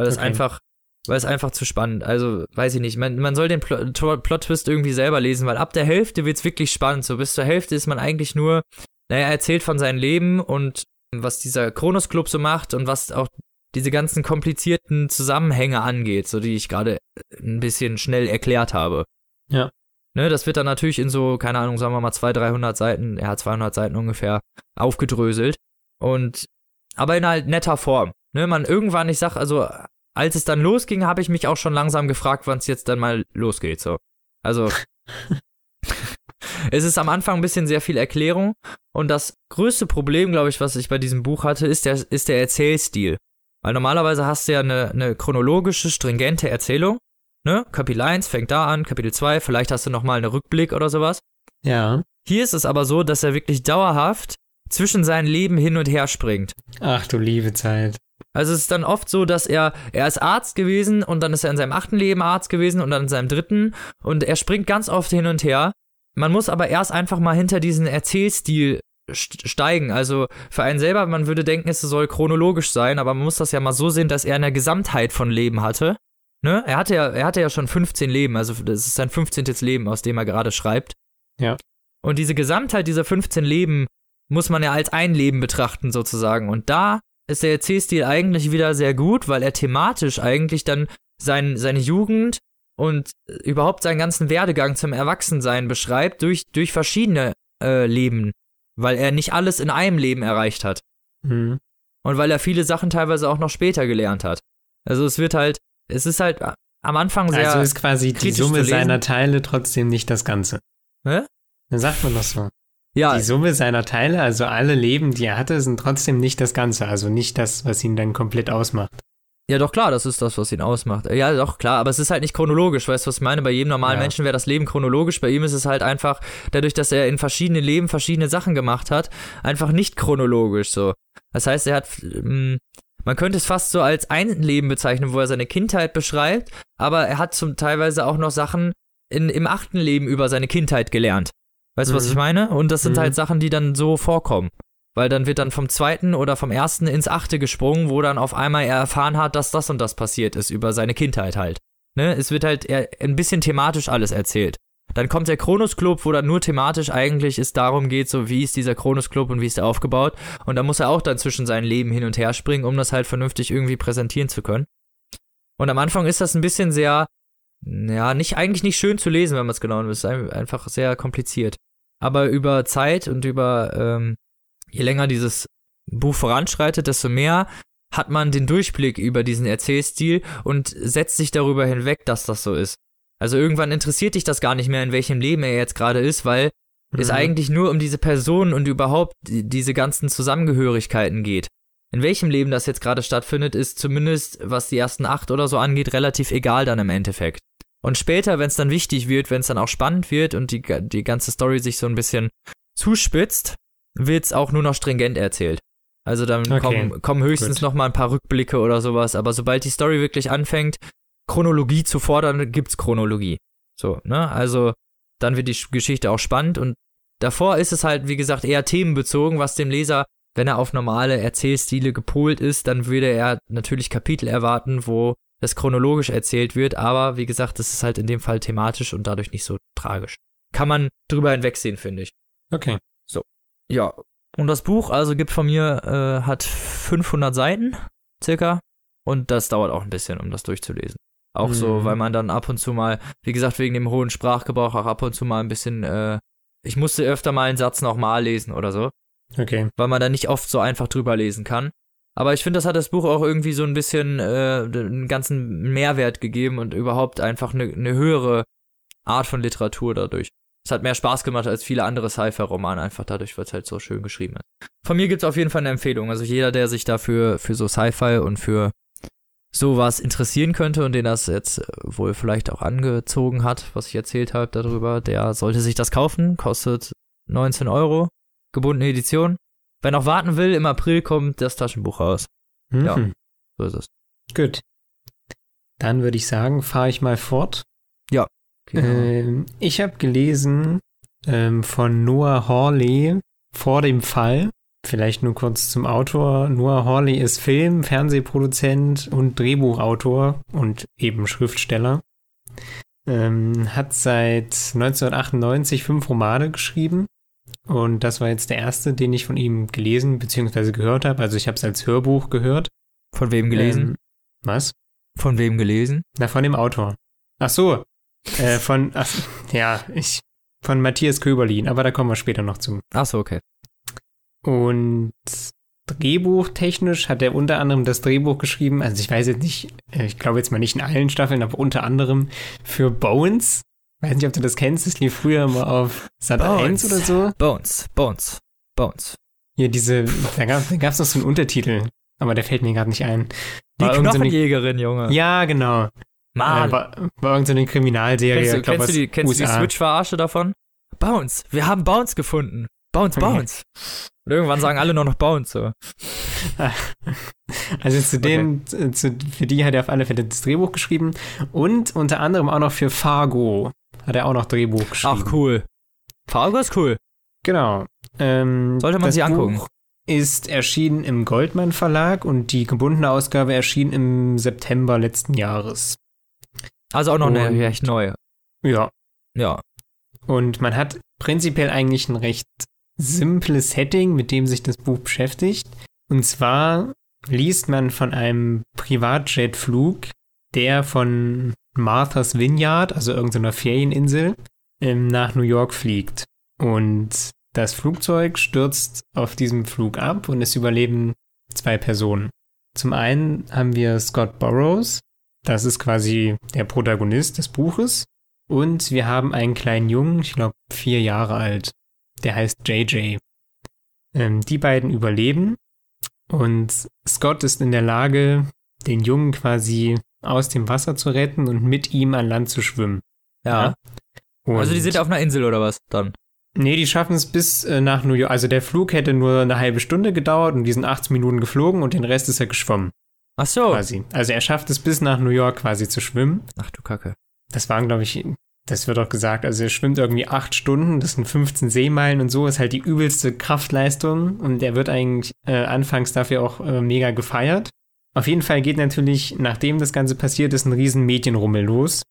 weil es Okay. einfach, weil es einfach zu spannend. Also, weiß ich nicht, man, man soll den Pl Tw- Plot-Twist irgendwie selber lesen, weil ab der Hälfte wird's wirklich spannend. So bis zur Hälfte ist man eigentlich nur, naja, er erzählt von seinem Leben und was dieser Kronos Club so macht und was auch diese ganzen komplizierten Zusammenhänge angeht, so die ich gerade ein bisschen schnell erklärt habe. Ja. Ne, das wird dann natürlich in so, keine Ahnung, sagen wir mal 200, 300 Seiten, ja, 200 Seiten ungefähr aufgedröselt. Und, aber in halt netter Form. Ne, man irgendwann, ich sag, also, als es dann losging, habe ich mich auch schon langsam gefragt, wann es jetzt dann mal losgeht, so. Also, es ist am Anfang ein bisschen sehr viel Erklärung. Und das größte Problem, glaube ich, was ich bei diesem Buch hatte, ist der, ist der Erzählstil. Weil normalerweise hast du ja eine, eine chronologische, stringente Erzählung. Ne? Kapitel 1 fängt da an, Kapitel 2, vielleicht hast du nochmal einen Rückblick oder sowas. Ja. Hier ist es aber so, dass er wirklich dauerhaft zwischen seinen Leben hin und her springt. Ach du liebe Zeit. Also es ist dann oft so, dass er, er ist Arzt gewesen und dann ist er in seinem achten Leben Arzt gewesen und dann in seinem dritten und er springt ganz oft hin und her. Man muss aber erst einfach mal hinter diesen Erzählstil st- steigen. Also für einen selber, man würde denken, es soll chronologisch sein, aber man muss das ja mal so sehen, dass er eine Gesamtheit von Leben hatte. Ne? Er hatte ja, er hatte ja schon 15 Leben, also das ist sein 15. Leben, aus dem er gerade schreibt. Ja. Und diese Gesamtheit dieser 15 Leben muss man ja als ein Leben betrachten sozusagen. Und da ist der Erzählstil eigentlich wieder sehr gut, weil er thematisch eigentlich dann sein, seine Jugend und überhaupt seinen ganzen Werdegang zum Erwachsensein beschreibt durch, durch verschiedene äh, Leben, weil er nicht alles in einem Leben erreicht hat. Mhm. Und weil er viele Sachen teilweise auch noch später gelernt hat. Also es wird halt, es ist halt am Anfang sehr. Also ist quasi die Summe seiner Teile trotzdem nicht das Ganze. Hä? Dann sagt man das so. Ja, Die Summe seiner Teile, also alle Leben, die er hatte, sind trotzdem nicht das Ganze. Also nicht das, was ihn dann komplett ausmacht. Ja, doch klar, das ist das, was ihn ausmacht. Ja, doch klar, aber es ist halt nicht chronologisch, weißt du, was ich meine? Bei jedem normalen Ja. Menschen wäre das Leben chronologisch, bei ihm ist es halt einfach, dadurch, dass er in verschiedenen Leben verschiedene Sachen gemacht hat, einfach nicht chronologisch so. Das heißt, er hat, ähm, man könnte es fast so als ein Leben bezeichnen, wo er seine Kindheit beschreibt, aber er hat zum teilweise auch noch Sachen in, im achten Leben über seine Kindheit gelernt. Weißt du, was Mhm. ich meine? Und das sind Mhm. halt Sachen, die dann so vorkommen. Weil dann wird dann vom zweiten oder vom ersten ins achte gesprungen, wo dann auf einmal er erfahren hat, dass das und das passiert ist über seine Kindheit halt. Ne? Es wird halt ein bisschen thematisch alles erzählt. Dann kommt der Kronos Club, wo dann nur thematisch eigentlich es darum geht, so wie ist dieser Kronos Club und wie ist der aufgebaut. Und da muss er auch dann zwischen seinen Leben hin und her springen, um das halt vernünftig irgendwie präsentieren zu können. Und am Anfang ist das ein bisschen sehr, ja, nicht, eigentlich nicht schön zu lesen, wenn man es genau nimmt. Es ist ein- einfach sehr kompliziert. Aber über Zeit und über, ähm, je länger dieses Buch voranschreitet, desto mehr hat man den Durchblick über diesen Erzählstil und setzt sich darüber hinweg, dass das so ist. Also irgendwann interessiert dich das gar nicht mehr, in welchem Leben er jetzt gerade ist, weil es Mhm. eigentlich nur um diese Person und überhaupt die- diese ganzen Zusammengehörigkeiten geht. In welchem Leben das jetzt gerade stattfindet, ist zumindest, was die ersten acht oder so angeht, relativ egal dann im Endeffekt. Und später, wenn es dann wichtig wird, wenn es dann auch spannend wird und die, die ganze Story sich so ein bisschen zuspitzt, wird es auch nur noch stringent erzählt. Also dann Okay, kommen, kommen höchstens gut. noch mal ein paar Rückblicke oder sowas, aber sobald die Story wirklich anfängt, Chronologie zu fordern, gibt's Chronologie. So, ne? Also dann wird die Sch- Geschichte auch spannend und davor ist es halt, wie gesagt, eher themenbezogen, was dem Leser, wenn er auf normale Erzählstile gepolt ist, dann würde er natürlich Kapitel erwarten, wo das chronologisch erzählt wird, aber wie gesagt, das ist halt in dem Fall thematisch und dadurch nicht so tragisch. Kann man drüber hinwegsehen, finde ich. Okay. Ja, Und das Buch also gibt von mir, äh, hat 500 Seiten, circa. Und das dauert auch ein bisschen, um das durchzulesen. Auch so, Mhm. weil man dann ab und zu mal, wie gesagt, wegen dem hohen Sprachgebrauch auch ab und zu mal ein bisschen, äh, ich musste öfter mal einen Satz nochmal lesen oder so, Okay. weil man da nicht oft so einfach drüber lesen kann. Aber ich finde, das hat das Buch auch irgendwie so ein bisschen äh, einen ganzen Mehrwert gegeben und überhaupt einfach eine, eine höhere Art von Literatur dadurch. Es hat mehr Spaß gemacht als viele andere Sci-Fi-Romane, einfach dadurch, weil es halt so schön geschrieben ist. Von mir gibt's auf jeden Fall eine Empfehlung. Also jeder, der sich dafür für so Sci-Fi und für sowas interessieren könnte und den das jetzt äh, wohl vielleicht auch angezogen hat, was ich erzählt habe darüber, der sollte sich das kaufen. Kostet 19 Euro, gebundene Edition. Wer noch warten will, im April kommt das Taschenbuch raus. Ja. Mhm. So ist es. Gut. Dann würde ich sagen, fahre ich mal fort. Genau. Ähm, ich habe gelesen ähm, von Noah Hawley vor dem Fall. Vielleicht nur kurz zum Autor. Noah Hawley ist Film, Fernsehproduzent und Drehbuchautor und eben Schriftsteller. Ähm, hat seit 1998 fünf Romane geschrieben. Und das war jetzt der erste, den ich von ihm gelesen bzw. gehört habe. Also ich habe es als Hörbuch gehört. Von wem gelesen? Ähm, was? Von wem gelesen? Na, von dem Autor. Ach so. Äh, von, ach, ja, ich, von Matthias Köberlin, aber da kommen wir später noch zu. Ach so, okay. Und drehbuchtechnisch hat er unter anderem das Drehbuch geschrieben, also ich weiß jetzt nicht, äh, ich glaube jetzt mal nicht in allen Staffeln, aber unter anderem für Bones. Weiß nicht, ob du das kennst, das lief früher mal auf Sat 1 Bones. oder so. Bones, Bones, Bones. Hier diese, da gab gab's noch so einen Untertitel, aber der fällt mir gerade nicht ein. Die War irgend so Knochenjägerin, Junge. Ja, genau. Mann. Äh, war, war irgendeine Kriminalserie. kennst du, glaub, kennst du die, kennst die. Switch-Verarsche davon? Bounce, wir haben Bounce gefunden. Bounce, Okay. Bounce. Und irgendwann sagen alle nur noch Bounce. So. Also zu denen, äh, zu, für die hat er auf alle Fälle das Drehbuch geschrieben und unter anderem auch noch für Fargo hat er auch noch Drehbuch geschrieben. Ach, cool. Fargo ist cool. Genau. Ähm, Sollte man sich angucken. Buch ist erschienen im Goldmann Verlag und die gebundene Ausgabe erschien im September letzten Jahres. Also auch noch eine Und- recht neue. Ja. Ja. Und man hat prinzipiell eigentlich ein recht simples Setting, mit dem sich das Buch beschäftigt. Und zwar liest man von einem Privatjetflug, der von Martha's Vineyard, also irgendeiner Ferieninsel, ähm, nach New York fliegt. Und das Flugzeug stürzt auf diesem Flug ab und es überleben zwei Personen. Zum einen haben wir Scott Burroughs, das ist quasi der Protagonist des Buches. Und wir haben einen kleinen Jungen, ich glaube vier Jahre alt, der heißt JJ. Ähm, die beiden überleben und Scott ist in der Lage, den Jungen quasi aus dem Wasser zu retten und mit ihm an Land zu schwimmen. Ja. Und Also die sind auf einer Insel oder was dann? Nee, die schaffen es bis äh, nach New York. Also der Flug hätte nur eine halbe Stunde gedauert und die sind 18 Minuten geflogen und den Rest ist er geschwommen, Ach so. quasi. Also er schafft es bis nach New York quasi zu schwimmen. Ach du Kacke. Das waren, glaube ich, das wird auch gesagt, also er schwimmt irgendwie acht Stunden, das sind 15 Seemeilen und so, ist halt die übelste Kraftleistung und er wird eigentlich äh, anfangs dafür auch äh, mega gefeiert. Auf jeden Fall geht natürlich, nachdem das Ganze passiert ist, ein riesen Medienrummel los.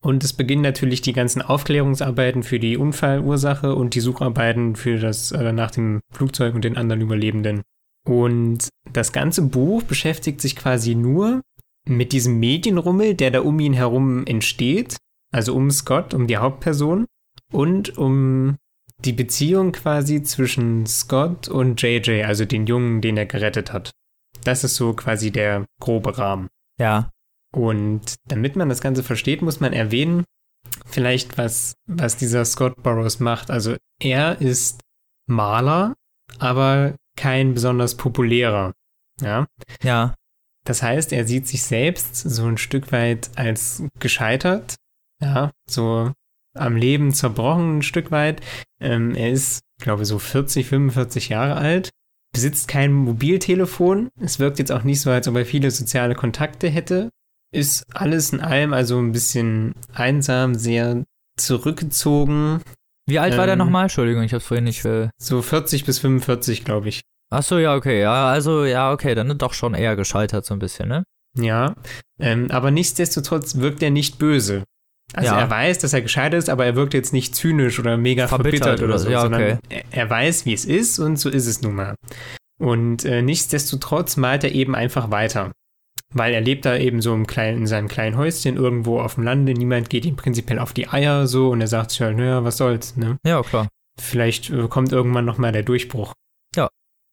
Und es beginnen natürlich die ganzen Aufklärungsarbeiten für die Unfallursache und die Sucharbeiten für das äh, nach dem Flugzeug und den anderen Überlebenden. Und das ganze Buch beschäftigt sich quasi nur mit diesem Medienrummel, der da um ihn herum entsteht, also um Scott, um die Hauptperson und um die Beziehung quasi zwischen Scott und JJ, also den Jungen, den er gerettet hat. Das ist so quasi der grobe Rahmen. Ja. Und damit man das Ganze versteht, muss man erwähnen, vielleicht was, was dieser Scott Burroughs macht. Also er ist Maler, aber kein besonders populärer. Ja. Ja. Das heißt, er sieht sich selbst so ein Stück weit als gescheitert, ja, so am Leben zerbrochen ein Stück weit. Ähm, er ist, glaube ich, so 40, 45 Jahre alt, besitzt kein Mobiltelefon. Es wirkt jetzt auch nicht so, als ob er viele soziale Kontakte hätte. Ist alles in allem also ein bisschen einsam, sehr zurückgezogen. Wie alt war der Ähm, nochmal? Entschuldigung, ich hab's vorhin nicht. Äh... So 40 bis 45, glaube ich. Ach so, ja, okay. Ja, also, ja, okay, dann doch schon eher gescheitert so ein bisschen, ne? Ja, ähm, aber nichtsdestotrotz wirkt er nicht böse. Also Ja. er weiß, dass er gescheitert ist, aber er wirkt jetzt nicht zynisch oder mega Verbittert verbittert, oder so, ja, sondern okay. er, er weiß, wie es ist und so ist es nun mal. Und äh, nichtsdestotrotz malt er eben einfach weiter. Weil er lebt da eben so im kleinen, in seinem kleinen Häuschen irgendwo auf dem Lande. Niemand geht ihm prinzipiell auf die Eier so und er sagt sich halt, naja, was soll's, ne? Ja, klar. Vielleicht äh, kommt irgendwann nochmal der Durchbruch.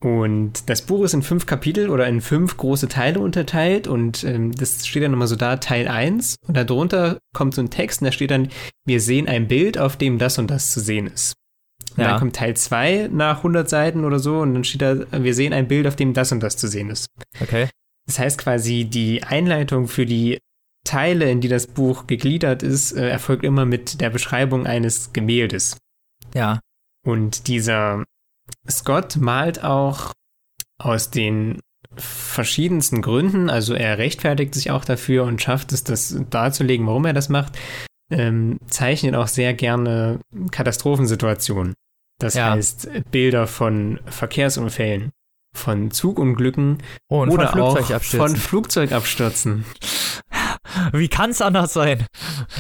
Und das Buch ist in fünf Kapitel oder in fünf große Teile unterteilt und ähm, das steht dann nochmal so da, Teil 1 und darunter kommt so ein Text und da steht dann, wir sehen ein Bild, auf dem das und das zu sehen ist. Und Ja. dann kommt Teil 2 nach 100 Seiten oder so und dann steht da, wir sehen ein Bild, auf dem das und das zu sehen ist. Okay. Das heißt quasi, die Einleitung für die Teile, in die das Buch gegliedert ist, äh, erfolgt immer mit der Beschreibung eines Gemäldes. Ja. Und dieser Scott malt auch aus den verschiedensten Gründen, also er rechtfertigt sich auch dafür und schafft es, das darzulegen, warum er das macht, ähm, zeichnet auch sehr gerne Katastrophensituationen. Das Ja. heißt Bilder von Verkehrsunfällen, von Zugunglücken Oh, oder von auch Flugzeugabstürzen. von Flugzeugabstürzen. Wie kann's anders sein?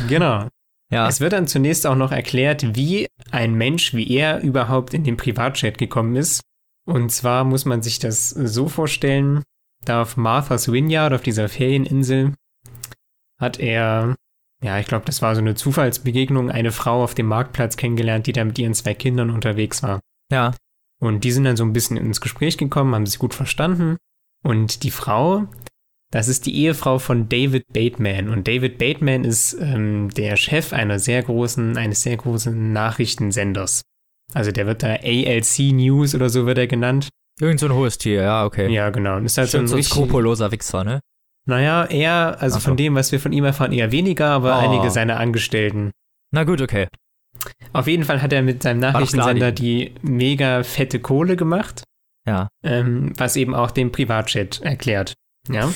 Genau. Ja. Es wird dann zunächst auch noch erklärt, wie ein Mensch wie er überhaupt in den Privatjet gekommen ist. Und zwar muss man sich das so vorstellen, da auf Martha's Vineyard, auf dieser Ferieninsel, hat er, ja, ich glaube, das war so eine Zufallsbegegnung, eine Frau auf dem Marktplatz kennengelernt, die da mit ihren zwei Kindern unterwegs war. ja. Und die sind dann so ein bisschen ins Gespräch gekommen, haben sich gut verstanden. Und die Frau, das ist die Ehefrau von David Bateman. Und David Bateman ist ähm, der Chef einer sehr großen, eines sehr großen Nachrichtensenders. Also der wird da ALC News oder so wird er genannt. Irgend so ein hohes Tier, ja, okay. Ja, genau. Und ist halt so Stimmt, ein so ein skrupelloser Wichser, ne? Naja, eher, also so. von dem, was wir von ihm erfahren, eher weniger, aber Oh. einige seiner Angestellten. Na gut, okay. Auf jeden Fall hat er mit seinem Nachrichtensender die mega fette Kohle gemacht. Ja. ähm, was eben auch den Privatjet erklärt. Ja.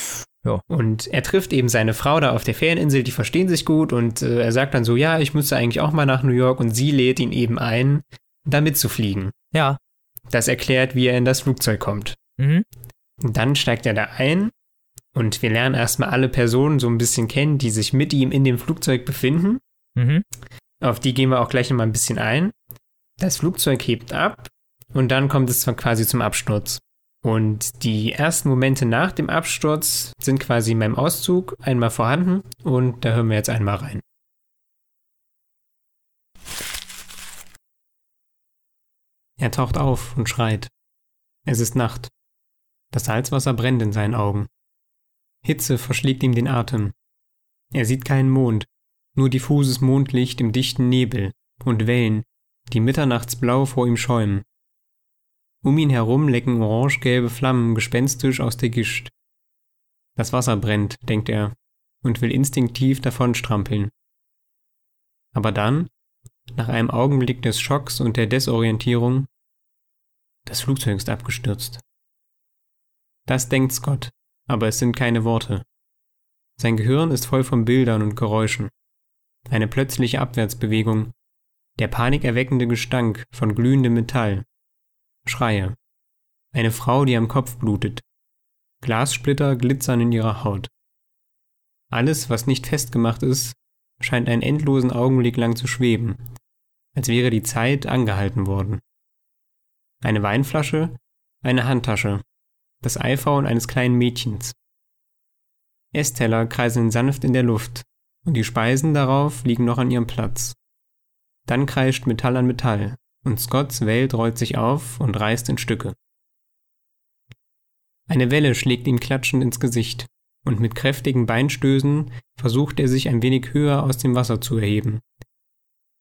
Ja. Und er trifft eben seine Frau da auf der Ferieninsel, die verstehen sich gut und äh, er sagt dann so, ja, ich müsste eigentlich auch mal nach New York und sie lädt ihn eben ein, da mitzufliegen. Ja. Das erklärt, wie er in das Flugzeug kommt. Mhm. Und dann steigt er da ein und wir lernen erstmal alle Personen so ein bisschen kennen, die sich mit ihm in dem Flugzeug befinden. Mhm. Auf die gehen wir auch gleich nochmal ein bisschen ein. Das Flugzeug hebt ab und dann kommt es zwar quasi zum Absturz. Und die ersten Momente nach dem Absturz sind quasi in meinem Auszug einmal vorhanden und da hören wir jetzt einmal rein. Er taucht auf und schreit. Es ist Nacht. Das Salzwasser brennt in seinen Augen. Hitze verschlägt ihm den Atem. Er sieht keinen Mond, nur diffuses Mondlicht im dichten Nebel und Wellen, die mitternachtsblau vor ihm schäumen. Um ihn herum lecken orangegelbe Flammen gespenstisch aus der Gischt. Das Wasser brennt, denkt er, und will instinktiv davonstrampeln. Aber dann, nach einem Augenblick des Schocks und der Desorientierung, das Flugzeug ist abgestürzt. Das denkt Scott, aber es sind keine Worte. Sein Gehirn ist voll von Bildern und Geräuschen. Eine plötzliche Abwärtsbewegung, der panikerweckende Gestank von glühendem Metall. Schreie. Eine Frau, die am Kopf blutet. Glassplitter glitzern in ihrer Haut. Alles, was nicht festgemacht ist, scheint einen endlosen Augenblick lang zu schweben, als wäre die Zeit angehalten worden. Eine Weinflasche, eine Handtasche, das iPhone eines kleinen Mädchens. Essteller kreiseln sanft in der Luft und die Speisen darauf liegen noch an ihrem Platz. Dann kreischt Metall an Metall und Scotts Welt rollt sich auf und reißt in Stücke. Eine Welle schlägt ihm klatschend ins Gesicht und mit kräftigen Beinstößen versucht er sich ein wenig höher aus dem Wasser zu erheben.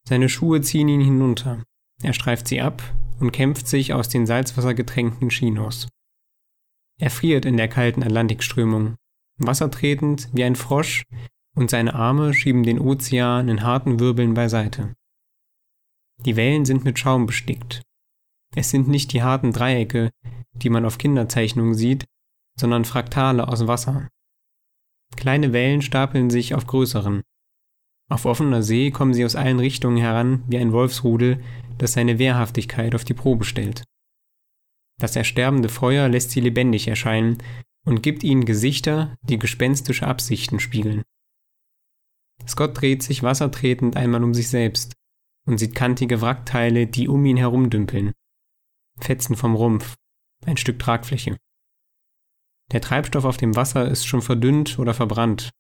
Seine Schuhe ziehen ihn hinunter. Er streift sie ab und kämpft sich aus den salzwassergetränkten Chinos. Er friert in der kalten Atlantikströmung, wassertretend wie ein Frosch, und seine Arme schieben den Ozean in harten Wirbeln beiseite. Die Wellen sind mit Schaum bestickt. Es sind nicht die harten Dreiecke, die man auf Kinderzeichnungen sieht, sondern Fraktale aus Wasser. Kleine Wellen stapeln sich auf größeren. Auf offener See kommen sie aus allen Richtungen heran wie ein Wolfsrudel, das seine Wehrhaftigkeit auf die Probe stellt. Das ersterbende Feuer lässt sie lebendig erscheinen und gibt ihnen Gesichter, die gespenstische Absichten spiegeln. Scott dreht sich wassertretend einmal um sich selbst und sieht kantige Wrackteile, die um ihn herumdümpeln. Fetzen vom Rumpf, ein Stück Tragfläche. Der Treibstoff auf dem Wasser ist schon verdünnt oder verbrannt,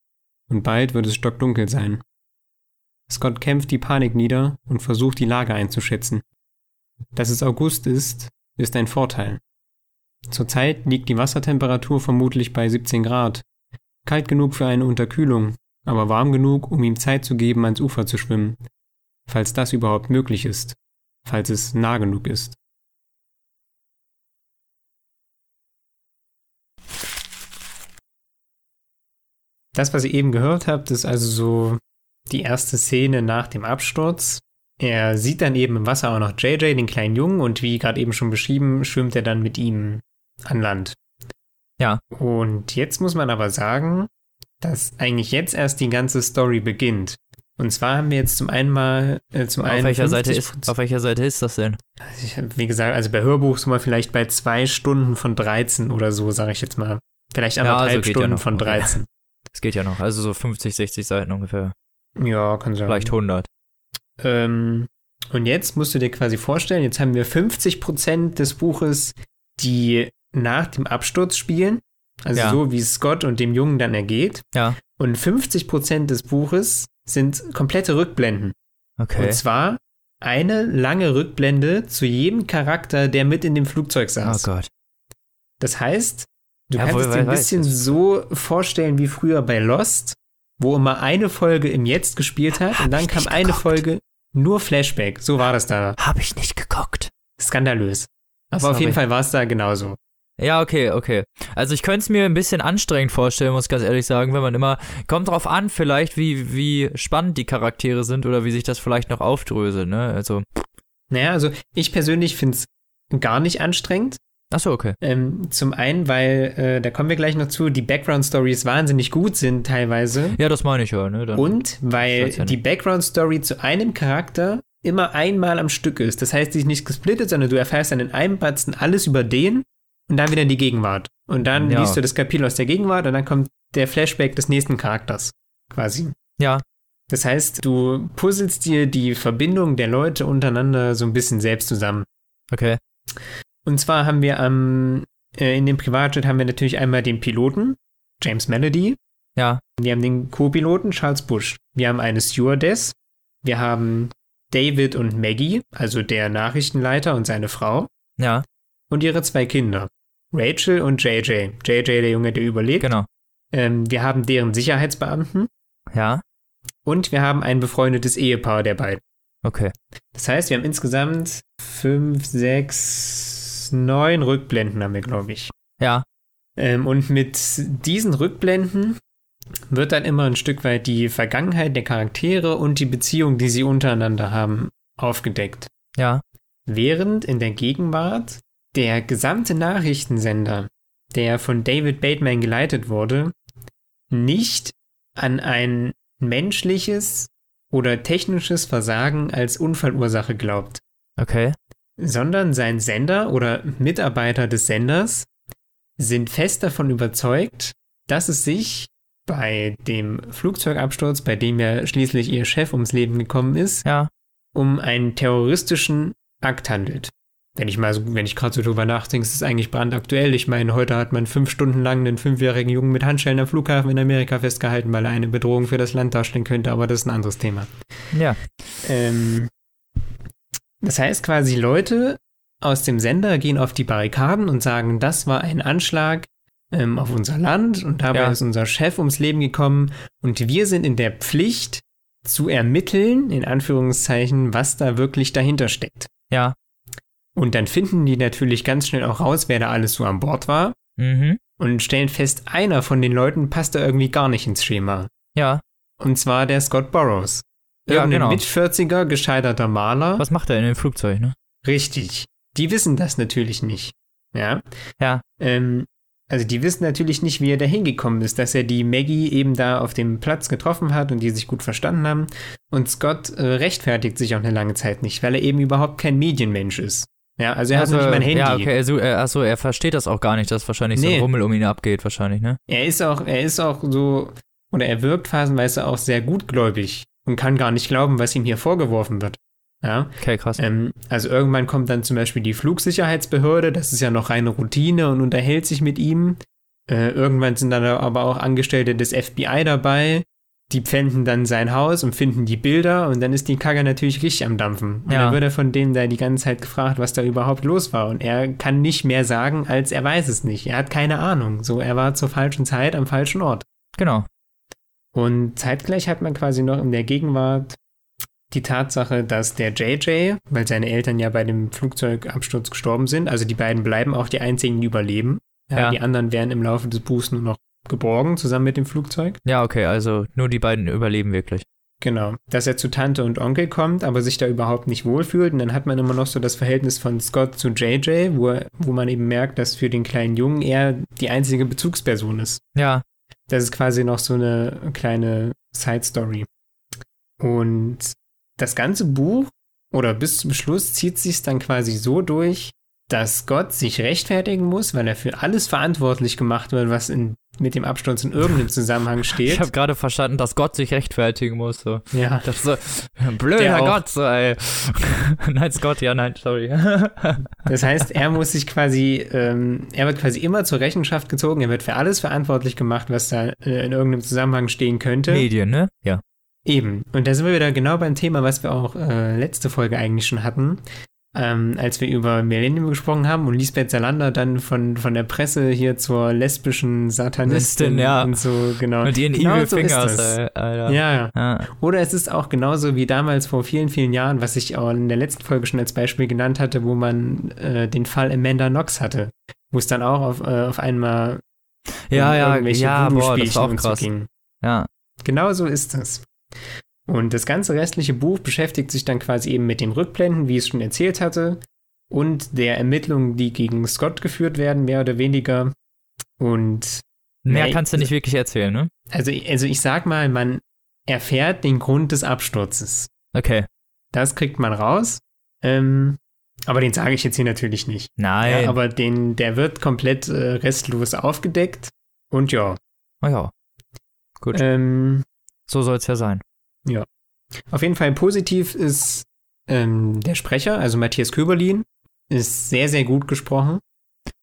und bald wird es stockdunkel sein. Scott kämpft die Panik nieder und versucht die Lage einzuschätzen. Dass es August ist, ist ein Vorteil. Zurzeit liegt die Wassertemperatur vermutlich bei 17 Grad. Kalt genug für eine Unterkühlung, aber warm genug, um ihm Zeit zu geben, ans Ufer zu schwimmen. Falls das überhaupt möglich ist. Falls es nah genug ist. Das, was ihr eben gehört habt, ist also so die erste Szene nach dem Absturz. Er sieht dann eben im Wasser auch noch JJ, den kleinen Jungen, und wie gerade eben schon beschrieben, schwimmt er dann mit ihm an Land. Ja. Und jetzt muss man aber sagen, dass eigentlich jetzt erst die ganze Story beginnt. Und zwar haben wir jetzt zum einen mal, äh, zum Auf einen welcher, Seite 50 ist, auf welcher Seite ist das denn? Also ich, wie gesagt, also bei Hörbuch sind wir vielleicht bei zwei Stunden von 13 oder so, sage ich jetzt mal. Vielleicht Ja, anderthalb also ja Stunden noch. von Okay. 13. Das geht ja noch. Also so 50, 60 Seiten ungefähr. Ja, kann sein. Vielleicht 100. Ähm, und jetzt musst du dir quasi vorstellen, jetzt haben wir 50% des Buches, die nach dem Absturz spielen. Also Ja. so, wie es Scott und dem Jungen dann ergeht. Ja. Und 50% des Buches sind komplette Rückblenden. Okay. Und zwar eine lange Rückblende zu jedem Charakter, der mit in dem Flugzeug Oh saß. Gott. Das heißt, du Ja, kannst wohl, es dir ein bisschen so vorstellen wie früher bei Lost, wo immer eine Folge im Jetzt gespielt hat Hab und dann kam eine geguckt. Folge nur Flashback. So war das da. Hab ich nicht geguckt. Skandalös. Aber auf Sorry. jeden Fall war es da genauso. Ja, okay, okay. Also ich könnte es mir ein bisschen anstrengend vorstellen, muss ich ganz ehrlich sagen, wenn man immer, kommt drauf an vielleicht, wie, wie spannend die Charaktere sind oder wie sich das vielleicht noch aufdröselt, ne? Also, Naja, also ich persönlich finde es gar nicht anstrengend. achso, okay. Ähm, zum einen, weil, äh, da kommen wir gleich noch zu, die Background-Stories wahnsinnig gut sind teilweise. Ja, das meine ich ja, ne? Dann, Und weil ja die Background-Story zu einem Charakter immer einmal am Stück ist. Das heißt, die ist nicht gesplittet, sondern du erfährst dann in einem Batzen alles über den und dann wieder in die Gegenwart. Und dann Ja. liest du das Kapitel aus der Gegenwart und dann kommt der Flashback des nächsten Charakters. Quasi. ja, Das heißt, du puzzelst dir die Verbindung der Leute untereinander so ein bisschen selbst zusammen. okay. Und zwar haben wir am, äh, in dem Privatjet haben wir natürlich einmal den Piloten, James Melody. Ja, Wir haben den Co-Piloten, Charles Bush. Wir haben eine Stewardess. Wir haben David und Maggie, also der Nachrichtenleiter und seine Frau. ja, Und ihre zwei Kinder. Rachel und JJ. JJ, der Junge, der überlebt. genau. Ähm, wir haben deren Sicherheitsbeamten. Ja, Und wir haben ein befreundetes Ehepaar der beiden. okay. Das heißt, wir haben insgesamt fünf, sechs, neun Rückblenden haben wir, glaube ich. Ja, Ähm, und mit diesen Rückblenden wird dann immer ein Stück weit die Vergangenheit der Charaktere und die Beziehung, die sie untereinander haben, aufgedeckt. ja, Während in der Gegenwart der gesamte Nachrichtensender, der von David Bateman geleitet wurde, nicht an ein menschliches oder technisches Versagen als Unfallursache glaubt okay. sondern sein Sender oder Mitarbeiter des Senders sind fest davon überzeugt, dass es sich bei dem Flugzeugabsturz, bei dem ja schließlich ihr Chef ums Leben gekommen ist, Ja, um einen terroristischen Akt handelt. Wenn ich mal so, wenn ich gerade so drüber nachdenke, ist es eigentlich brandaktuell. Ich meine, heute hat man fünf Stunden lang einen fünfjährigen Jungen mit Handschellen am Flughafen in Amerika festgehalten, weil er eine Bedrohung für das Land darstellen könnte, aber das ist ein anderes Thema. ja, Ähm, das heißt quasi, Leute aus dem Sender gehen auf die Barrikaden und sagen, das war ein Anschlag ähm, auf unser Land und dabei Ja. ist unser Chef ums Leben gekommen und wir sind in der Pflicht zu ermitteln, in Anführungszeichen, was da wirklich dahinter steckt. ja. Und dann finden die natürlich ganz schnell auch raus, wer da alles so an Bord war Mhm. und stellen fest, einer von den Leuten passt da irgendwie gar nicht ins Schema. Ja. Und zwar der Scott Burrows. Ja, Irgendein genau. mit 40er gescheiterter Maler. Was macht er in dem Flugzeug, ne? Richtig. Die wissen das natürlich nicht. Ja. Ja. Ähm, also die wissen natürlich nicht, wie er da hingekommen ist, dass er die Maggie eben da auf dem Platz getroffen hat und die sich gut verstanden haben. Und Scott äh, rechtfertigt sich auch eine lange Zeit nicht, weil er eben überhaupt kein Medienmensch ist. Ja, also er also, hat nicht mal ein Handy. Ja, okay, also, äh, achso, er versteht das auch gar nicht, dass wahrscheinlich so Nee. ein Rummel um ihn abgeht, wahrscheinlich, ne? Er ist auch, er ist auch so oder er wirkt phasenweise auch sehr gutgläubig und kann gar nicht glauben, was ihm hier vorgeworfen wird. Ja, Okay, krass. ähm, also irgendwann kommt dann zum Beispiel die Flugsicherheitsbehörde, das ist ja noch reine Routine und unterhält sich mit ihm. Äh, irgendwann sind dann aber auch Angestellte des FBI dabei, die pfänden dann sein Haus und finden die Bilder und dann ist die Kacke natürlich richtig am Dampfen. Und Ja. dann wird er von denen da die ganze Zeit gefragt, was da überhaupt los war. Und er kann nicht mehr sagen, als er weiß es nicht. Er hat keine Ahnung. So, er war zur falschen Zeit am falschen Ort. Genau. Und zeitgleich hat man quasi noch in der Gegenwart die Tatsache, dass der JJ, weil seine Eltern ja bei dem Flugzeugabsturz gestorben sind, also die beiden bleiben auch die einzigen, die überleben. Ja. Die anderen werden im Laufe des Buchs nur noch geborgen, zusammen mit dem Flugzeug. Ja, okay, also nur die beiden überleben wirklich. Genau. Dass er zu Tante und Onkel kommt, aber sich da überhaupt nicht wohlfühlt. Und dann hat man immer noch so das Verhältnis von Scott zu JJ, wo, er, wo man eben merkt, dass für den kleinen Jungen er die einzige Bezugsperson ist. Ja, Das ist quasi noch so eine kleine Side-Story. Und das ganze Buch oder bis zum Schluss zieht sich dann quasi so durch, dass Gott sich rechtfertigen muss, weil er für alles verantwortlich gemacht wird, was in, mit dem Absturz in irgendeinem Zusammenhang ich steht. habe gerade verstanden, dass Gott sich rechtfertigen muss. So. Ja, Das ist so, blöder Der. Gott, so, ey. nein, Scott, ja, nein, sorry. das heißt, er muss sich quasi, ähm, er wird quasi immer zur Rechenschaft gezogen, er wird für alles verantwortlich gemacht, was da äh, in irgendeinem Zusammenhang stehen könnte. Medien, ne? Ja. Eben. Und da sind wir wieder genau beim Thema, was wir auch äh, letzte Folge eigentlich schon hatten, ähm, als wir über Millennium gesprochen haben und Lisbeth Salander dann von, von der Presse hier zur lesbischen Satanistin Listin, ja. und so, genau. Mit ihren genau Evil so Fingers, das. ey, Alter. Ja, ja. Oder es ist auch genauso wie damals vor vielen, vielen Jahren, was ich auch in der letzten Folge schon als Beispiel genannt hatte, wo man äh, den Fall Amanda Knox hatte, wo es dann auch auf, äh, auf einmal Ja, ja, irgendwelche ja, boah, das war auch so krass. ging. Ja. Genau so ist es. Und das ganze restliche Buch beschäftigt sich dann quasi eben mit den Rückblenden, wie ich es schon erzählt hatte, und der Ermittlungen, die gegen Scott geführt werden, mehr oder weniger. Und Mehr kannst du nicht wirklich erzählen, ne? also, also ich sag mal, man erfährt den Grund des Absturzes. Okay. Das kriegt man raus. Ähm, aber den sage ich jetzt hier natürlich nicht. Nein. Ja, aber den, der wird komplett äh, restlos aufgedeckt. Und ja, oh ja. Gut. ähm, so soll es ja sein. Auf jeden Fall positiv ist ähm, der Sprecher, also Matthias Köberlin, ist sehr, sehr gut gesprochen.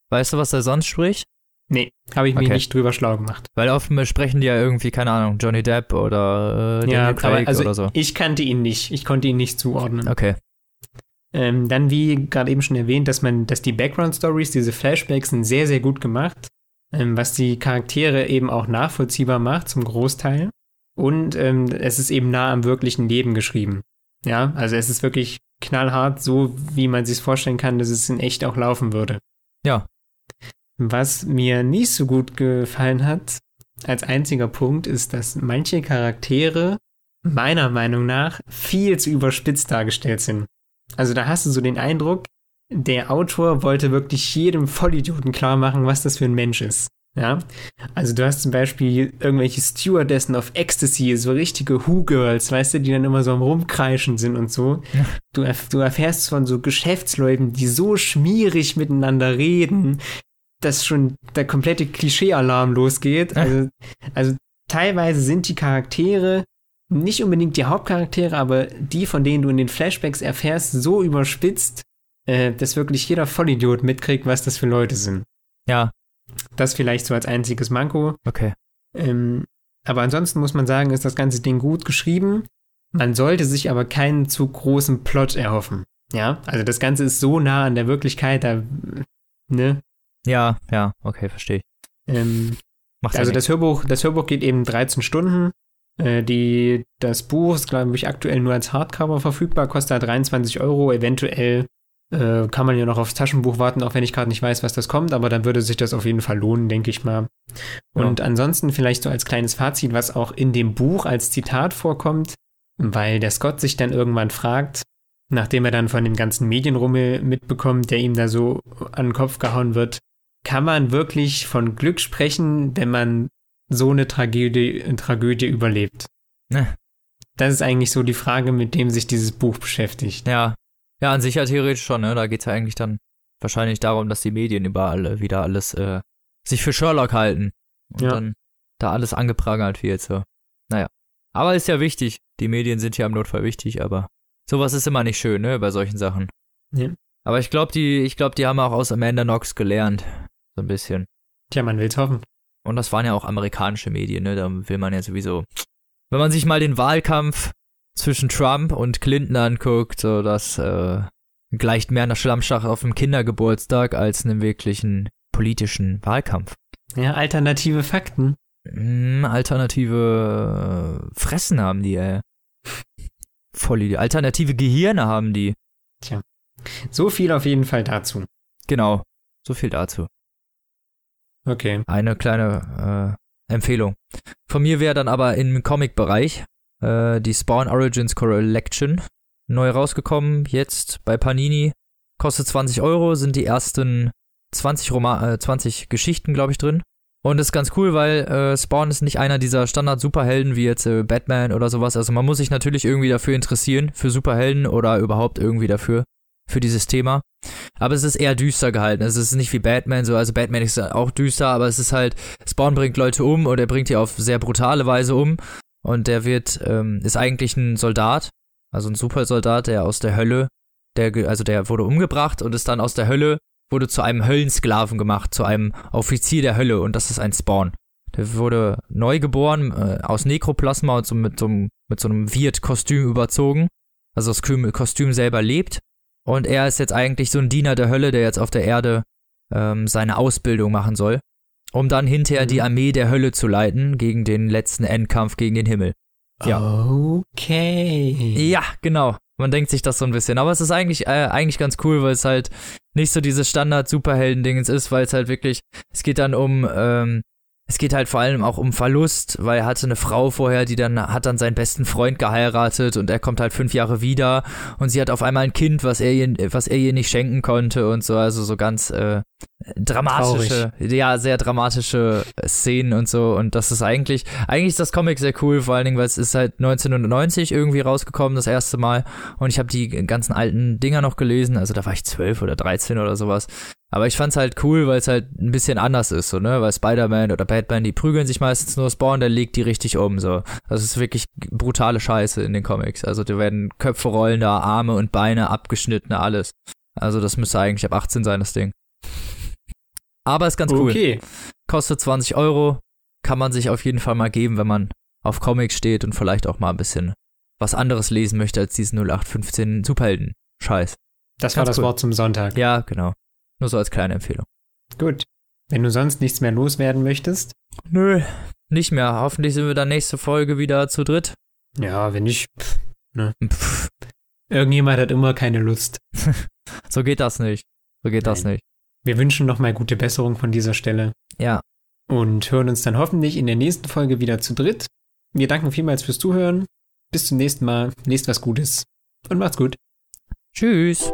Weißt du, was er sonst spricht? Nee, habe ich mich Okay. nicht drüber schlau gemacht. Weil oft sprechen die ja irgendwie, keine Ahnung, Johnny Depp oder äh, ja, Daniel Craig also oder so. ich kannte ihn nicht. Ich konnte ihn nicht zuordnen. Okay. Ähm, dann, wie gerade eben schon erwähnt, dass man, dass die Background-Stories, diese Flashbacks sind sehr, sehr gut gemacht, ähm, was die Charaktere eben auch nachvollziehbar macht, zum Großteil. Und ähm, es ist eben nah am wirklichen Leben geschrieben. Ja, also es ist wirklich knallhart, so wie man sich vorstellen kann, dass es in echt auch laufen würde. Ja. Was mir nicht so gut gefallen hat, als einziger Punkt, ist, dass manche Charaktere meiner Meinung nach viel zu überspitzt dargestellt sind. Also da hast du so den Eindruck, der Autor wollte wirklich jedem Vollidioten klar machen, was das für ein Mensch ist. Ja, also du hast zum Beispiel irgendwelche Stewardessen auf Ecstasy, so richtige Who-Girls, weißt du, die dann immer so am Rumkreischen sind und so. Du, erf du erfährst von so Geschäftsleuten, die so schmierig miteinander reden, dass schon der komplette Klischee-Alarm losgeht. Also, also teilweise sind die Charaktere nicht unbedingt die Hauptcharaktere, aber die, von denen du in den Flashbacks erfährst, so überspitzt, äh, dass wirklich jeder Vollidiot mitkriegt, was das für Leute sind. Ja, Das vielleicht so als einziges Manko. okay. Ähm, aber ansonsten muss man sagen, ist das ganze Ding gut geschrieben. Man sollte sich aber keinen zu großen Plot erhoffen. Ja, also das Ganze ist so nah an der Wirklichkeit, da, ne? Ja, ja, okay, verstehe ich. Ähm, Macht also ja das Hörbuch, das Hörbuch geht eben 13 Stunden. Äh, die, das Buch ist, glaube ich, aktuell nur als Hardcover verfügbar, kostet halt 23 Euro. Eventuell äh, kann man ja noch aufs Taschenbuch warten, auch wenn ich gerade nicht weiß, was das kommt, aber dann würde sich das auf jeden Fall lohnen, denke ich mal. Und ansonsten vielleicht so als kleines Fazit, was auch in dem Buch als Zitat vorkommt, weil der Scott sich dann irgendwann fragt, nachdem er dann von dem ganzen Medienrummel mitbekommt, der ihm da so an den Kopf gehauen wird, kann man wirklich von Glück sprechen, wenn man so eine Tragödie, Tragödie überlebt? Ne. Das ist eigentlich so die Frage, mit dem sich dieses Buch beschäftigt. Ja. Ja, an sich ja theoretisch schon, ne? Da geht's ja eigentlich dann wahrscheinlich darum, dass die Medien überall wieder alles äh, sich für Sherlock halten. Und Ja. dann da alles angeprangert wird. So. Naja. Aber ist ja wichtig. Die Medien sind ja im Notfall wichtig, aber sowas ist immer nicht schön, ne, bei solchen Sachen. Ja. Aber ich glaube, die, ich glaube, die haben auch aus Amanda Knox gelernt. So ein bisschen. Tja, man will's hoffen. Und das waren ja auch amerikanische Medien, ne? Da will man ja sowieso. Wenn man sich mal den Wahlkampf zwischen Trump und Clinton anguckt, so das äh, gleicht mehr einer Schlammschlacht auf einem Kindergeburtstag als einem wirklichen politischen Wahlkampf. Ja, alternative Fakten. Mm, alternative äh, Fressen haben die, ey. Voll die alternative Gehirne haben die. So viel auf jeden Fall dazu. Genau. So viel dazu. Okay. Eine kleine äh, Empfehlung. Von mir wäre dann aber im Comic-Bereich äh, die Spawn Origins Collection neu rausgekommen. Jetzt bei Panini. Kostet 20 Euro, sind die ersten 20, Roma äh, 20 Geschichten, glaube ich, drin. Und ist ganz cool, weil äh, Spawn ist nicht einer dieser Standard-Superhelden wie jetzt äh, Batman oder sowas. Also man muss sich natürlich irgendwie dafür interessieren, für Superhelden oder überhaupt irgendwie dafür, für dieses Thema. Aber es ist eher düster gehalten. Es ist nicht wie Batman so. Also Batman ist auch düster, aber es ist halt, Spawn bringt Leute um oder er bringt die auf sehr brutale Weise um. Und der wird, ähm, ist eigentlich ein Soldat, also ein Supersoldat, der aus der Hölle, der, also der wurde umgebracht und ist dann aus der Hölle, wurde zu einem Höllensklaven gemacht, zu einem Offizier der Hölle und das ist ein Spawn. Der wurde neu geboren, äh, aus Nekroplasma und so mit so einem, mit so einem Wirt-Kostüm überzogen. Also das Kostüm selber lebt. Und er ist jetzt eigentlich so ein Diener der Hölle, der jetzt auf der Erde ähm, seine Ausbildung machen soll, um dann hinterher Mhm. die Armee der Hölle zu leiten gegen den letzten Endkampf gegen den Himmel. Ja. Okay. Ja, genau. Man denkt sich das so ein bisschen. Aber es ist eigentlich, äh, eigentlich ganz cool, weil es halt nicht so dieses Standard-Superhelden-Dingens ist, weil es halt wirklich, es geht dann um, ähm, es geht halt vor allem auch um Verlust, weil er hatte eine Frau vorher, die dann hat dann seinen besten Freund geheiratet und er kommt halt fünf Jahre wieder und sie hat auf einmal ein Kind, was er ihr, was er ihr nicht schenken konnte und so, also so ganz äh, dramatische, ja, sehr dramatische Szenen und so und das ist eigentlich, eigentlich ist das Comic sehr cool, vor allen Dingen, weil es ist halt 1990 irgendwie rausgekommen, das erste Mal und ich habe die ganzen alten Dinger noch gelesen, also da war ich zwölf oder 13 oder sowas. Aber ich fand's halt cool, weil es halt ein bisschen anders ist, so, ne? Weil Spider-Man oder Batman, die prügeln sich meistens nur Spawn, der legt die richtig um, so. Das ist wirklich brutale Scheiße in den Comics. Also da werden Köpfe rollen da, Arme und Beine abgeschnitten, alles. Also das müsste eigentlich ab 18 sein, das Ding. Aber ist ganz cool. Okay. Kostet 20 Euro. Kann man sich auf jeden Fall mal geben, wenn man auf Comics steht und vielleicht auch mal ein bisschen was anderes lesen möchte als diesen 0815 Superhelden-Scheiß. Das war Ganz das cool. Wort zum Sonntag. Ja, genau. Nur so als kleine Empfehlung. Gut. Wenn du sonst nichts mehr loswerden möchtest. Nö, nicht mehr. Hoffentlich sind wir dann nächste Folge wieder zu dritt. Ja, wenn nicht. Pff, Pff, irgendjemand hat immer keine Lust. so geht das nicht. So geht das Nein. nicht. Wir wünschen nochmal gute Besserung von dieser Stelle. Ja, Und hören uns dann hoffentlich in der nächsten Folge wieder zu dritt. Wir danken vielmals fürs Zuhören. Bis zum nächsten Mal. Lest was Gutes. Und macht's gut. tschüss.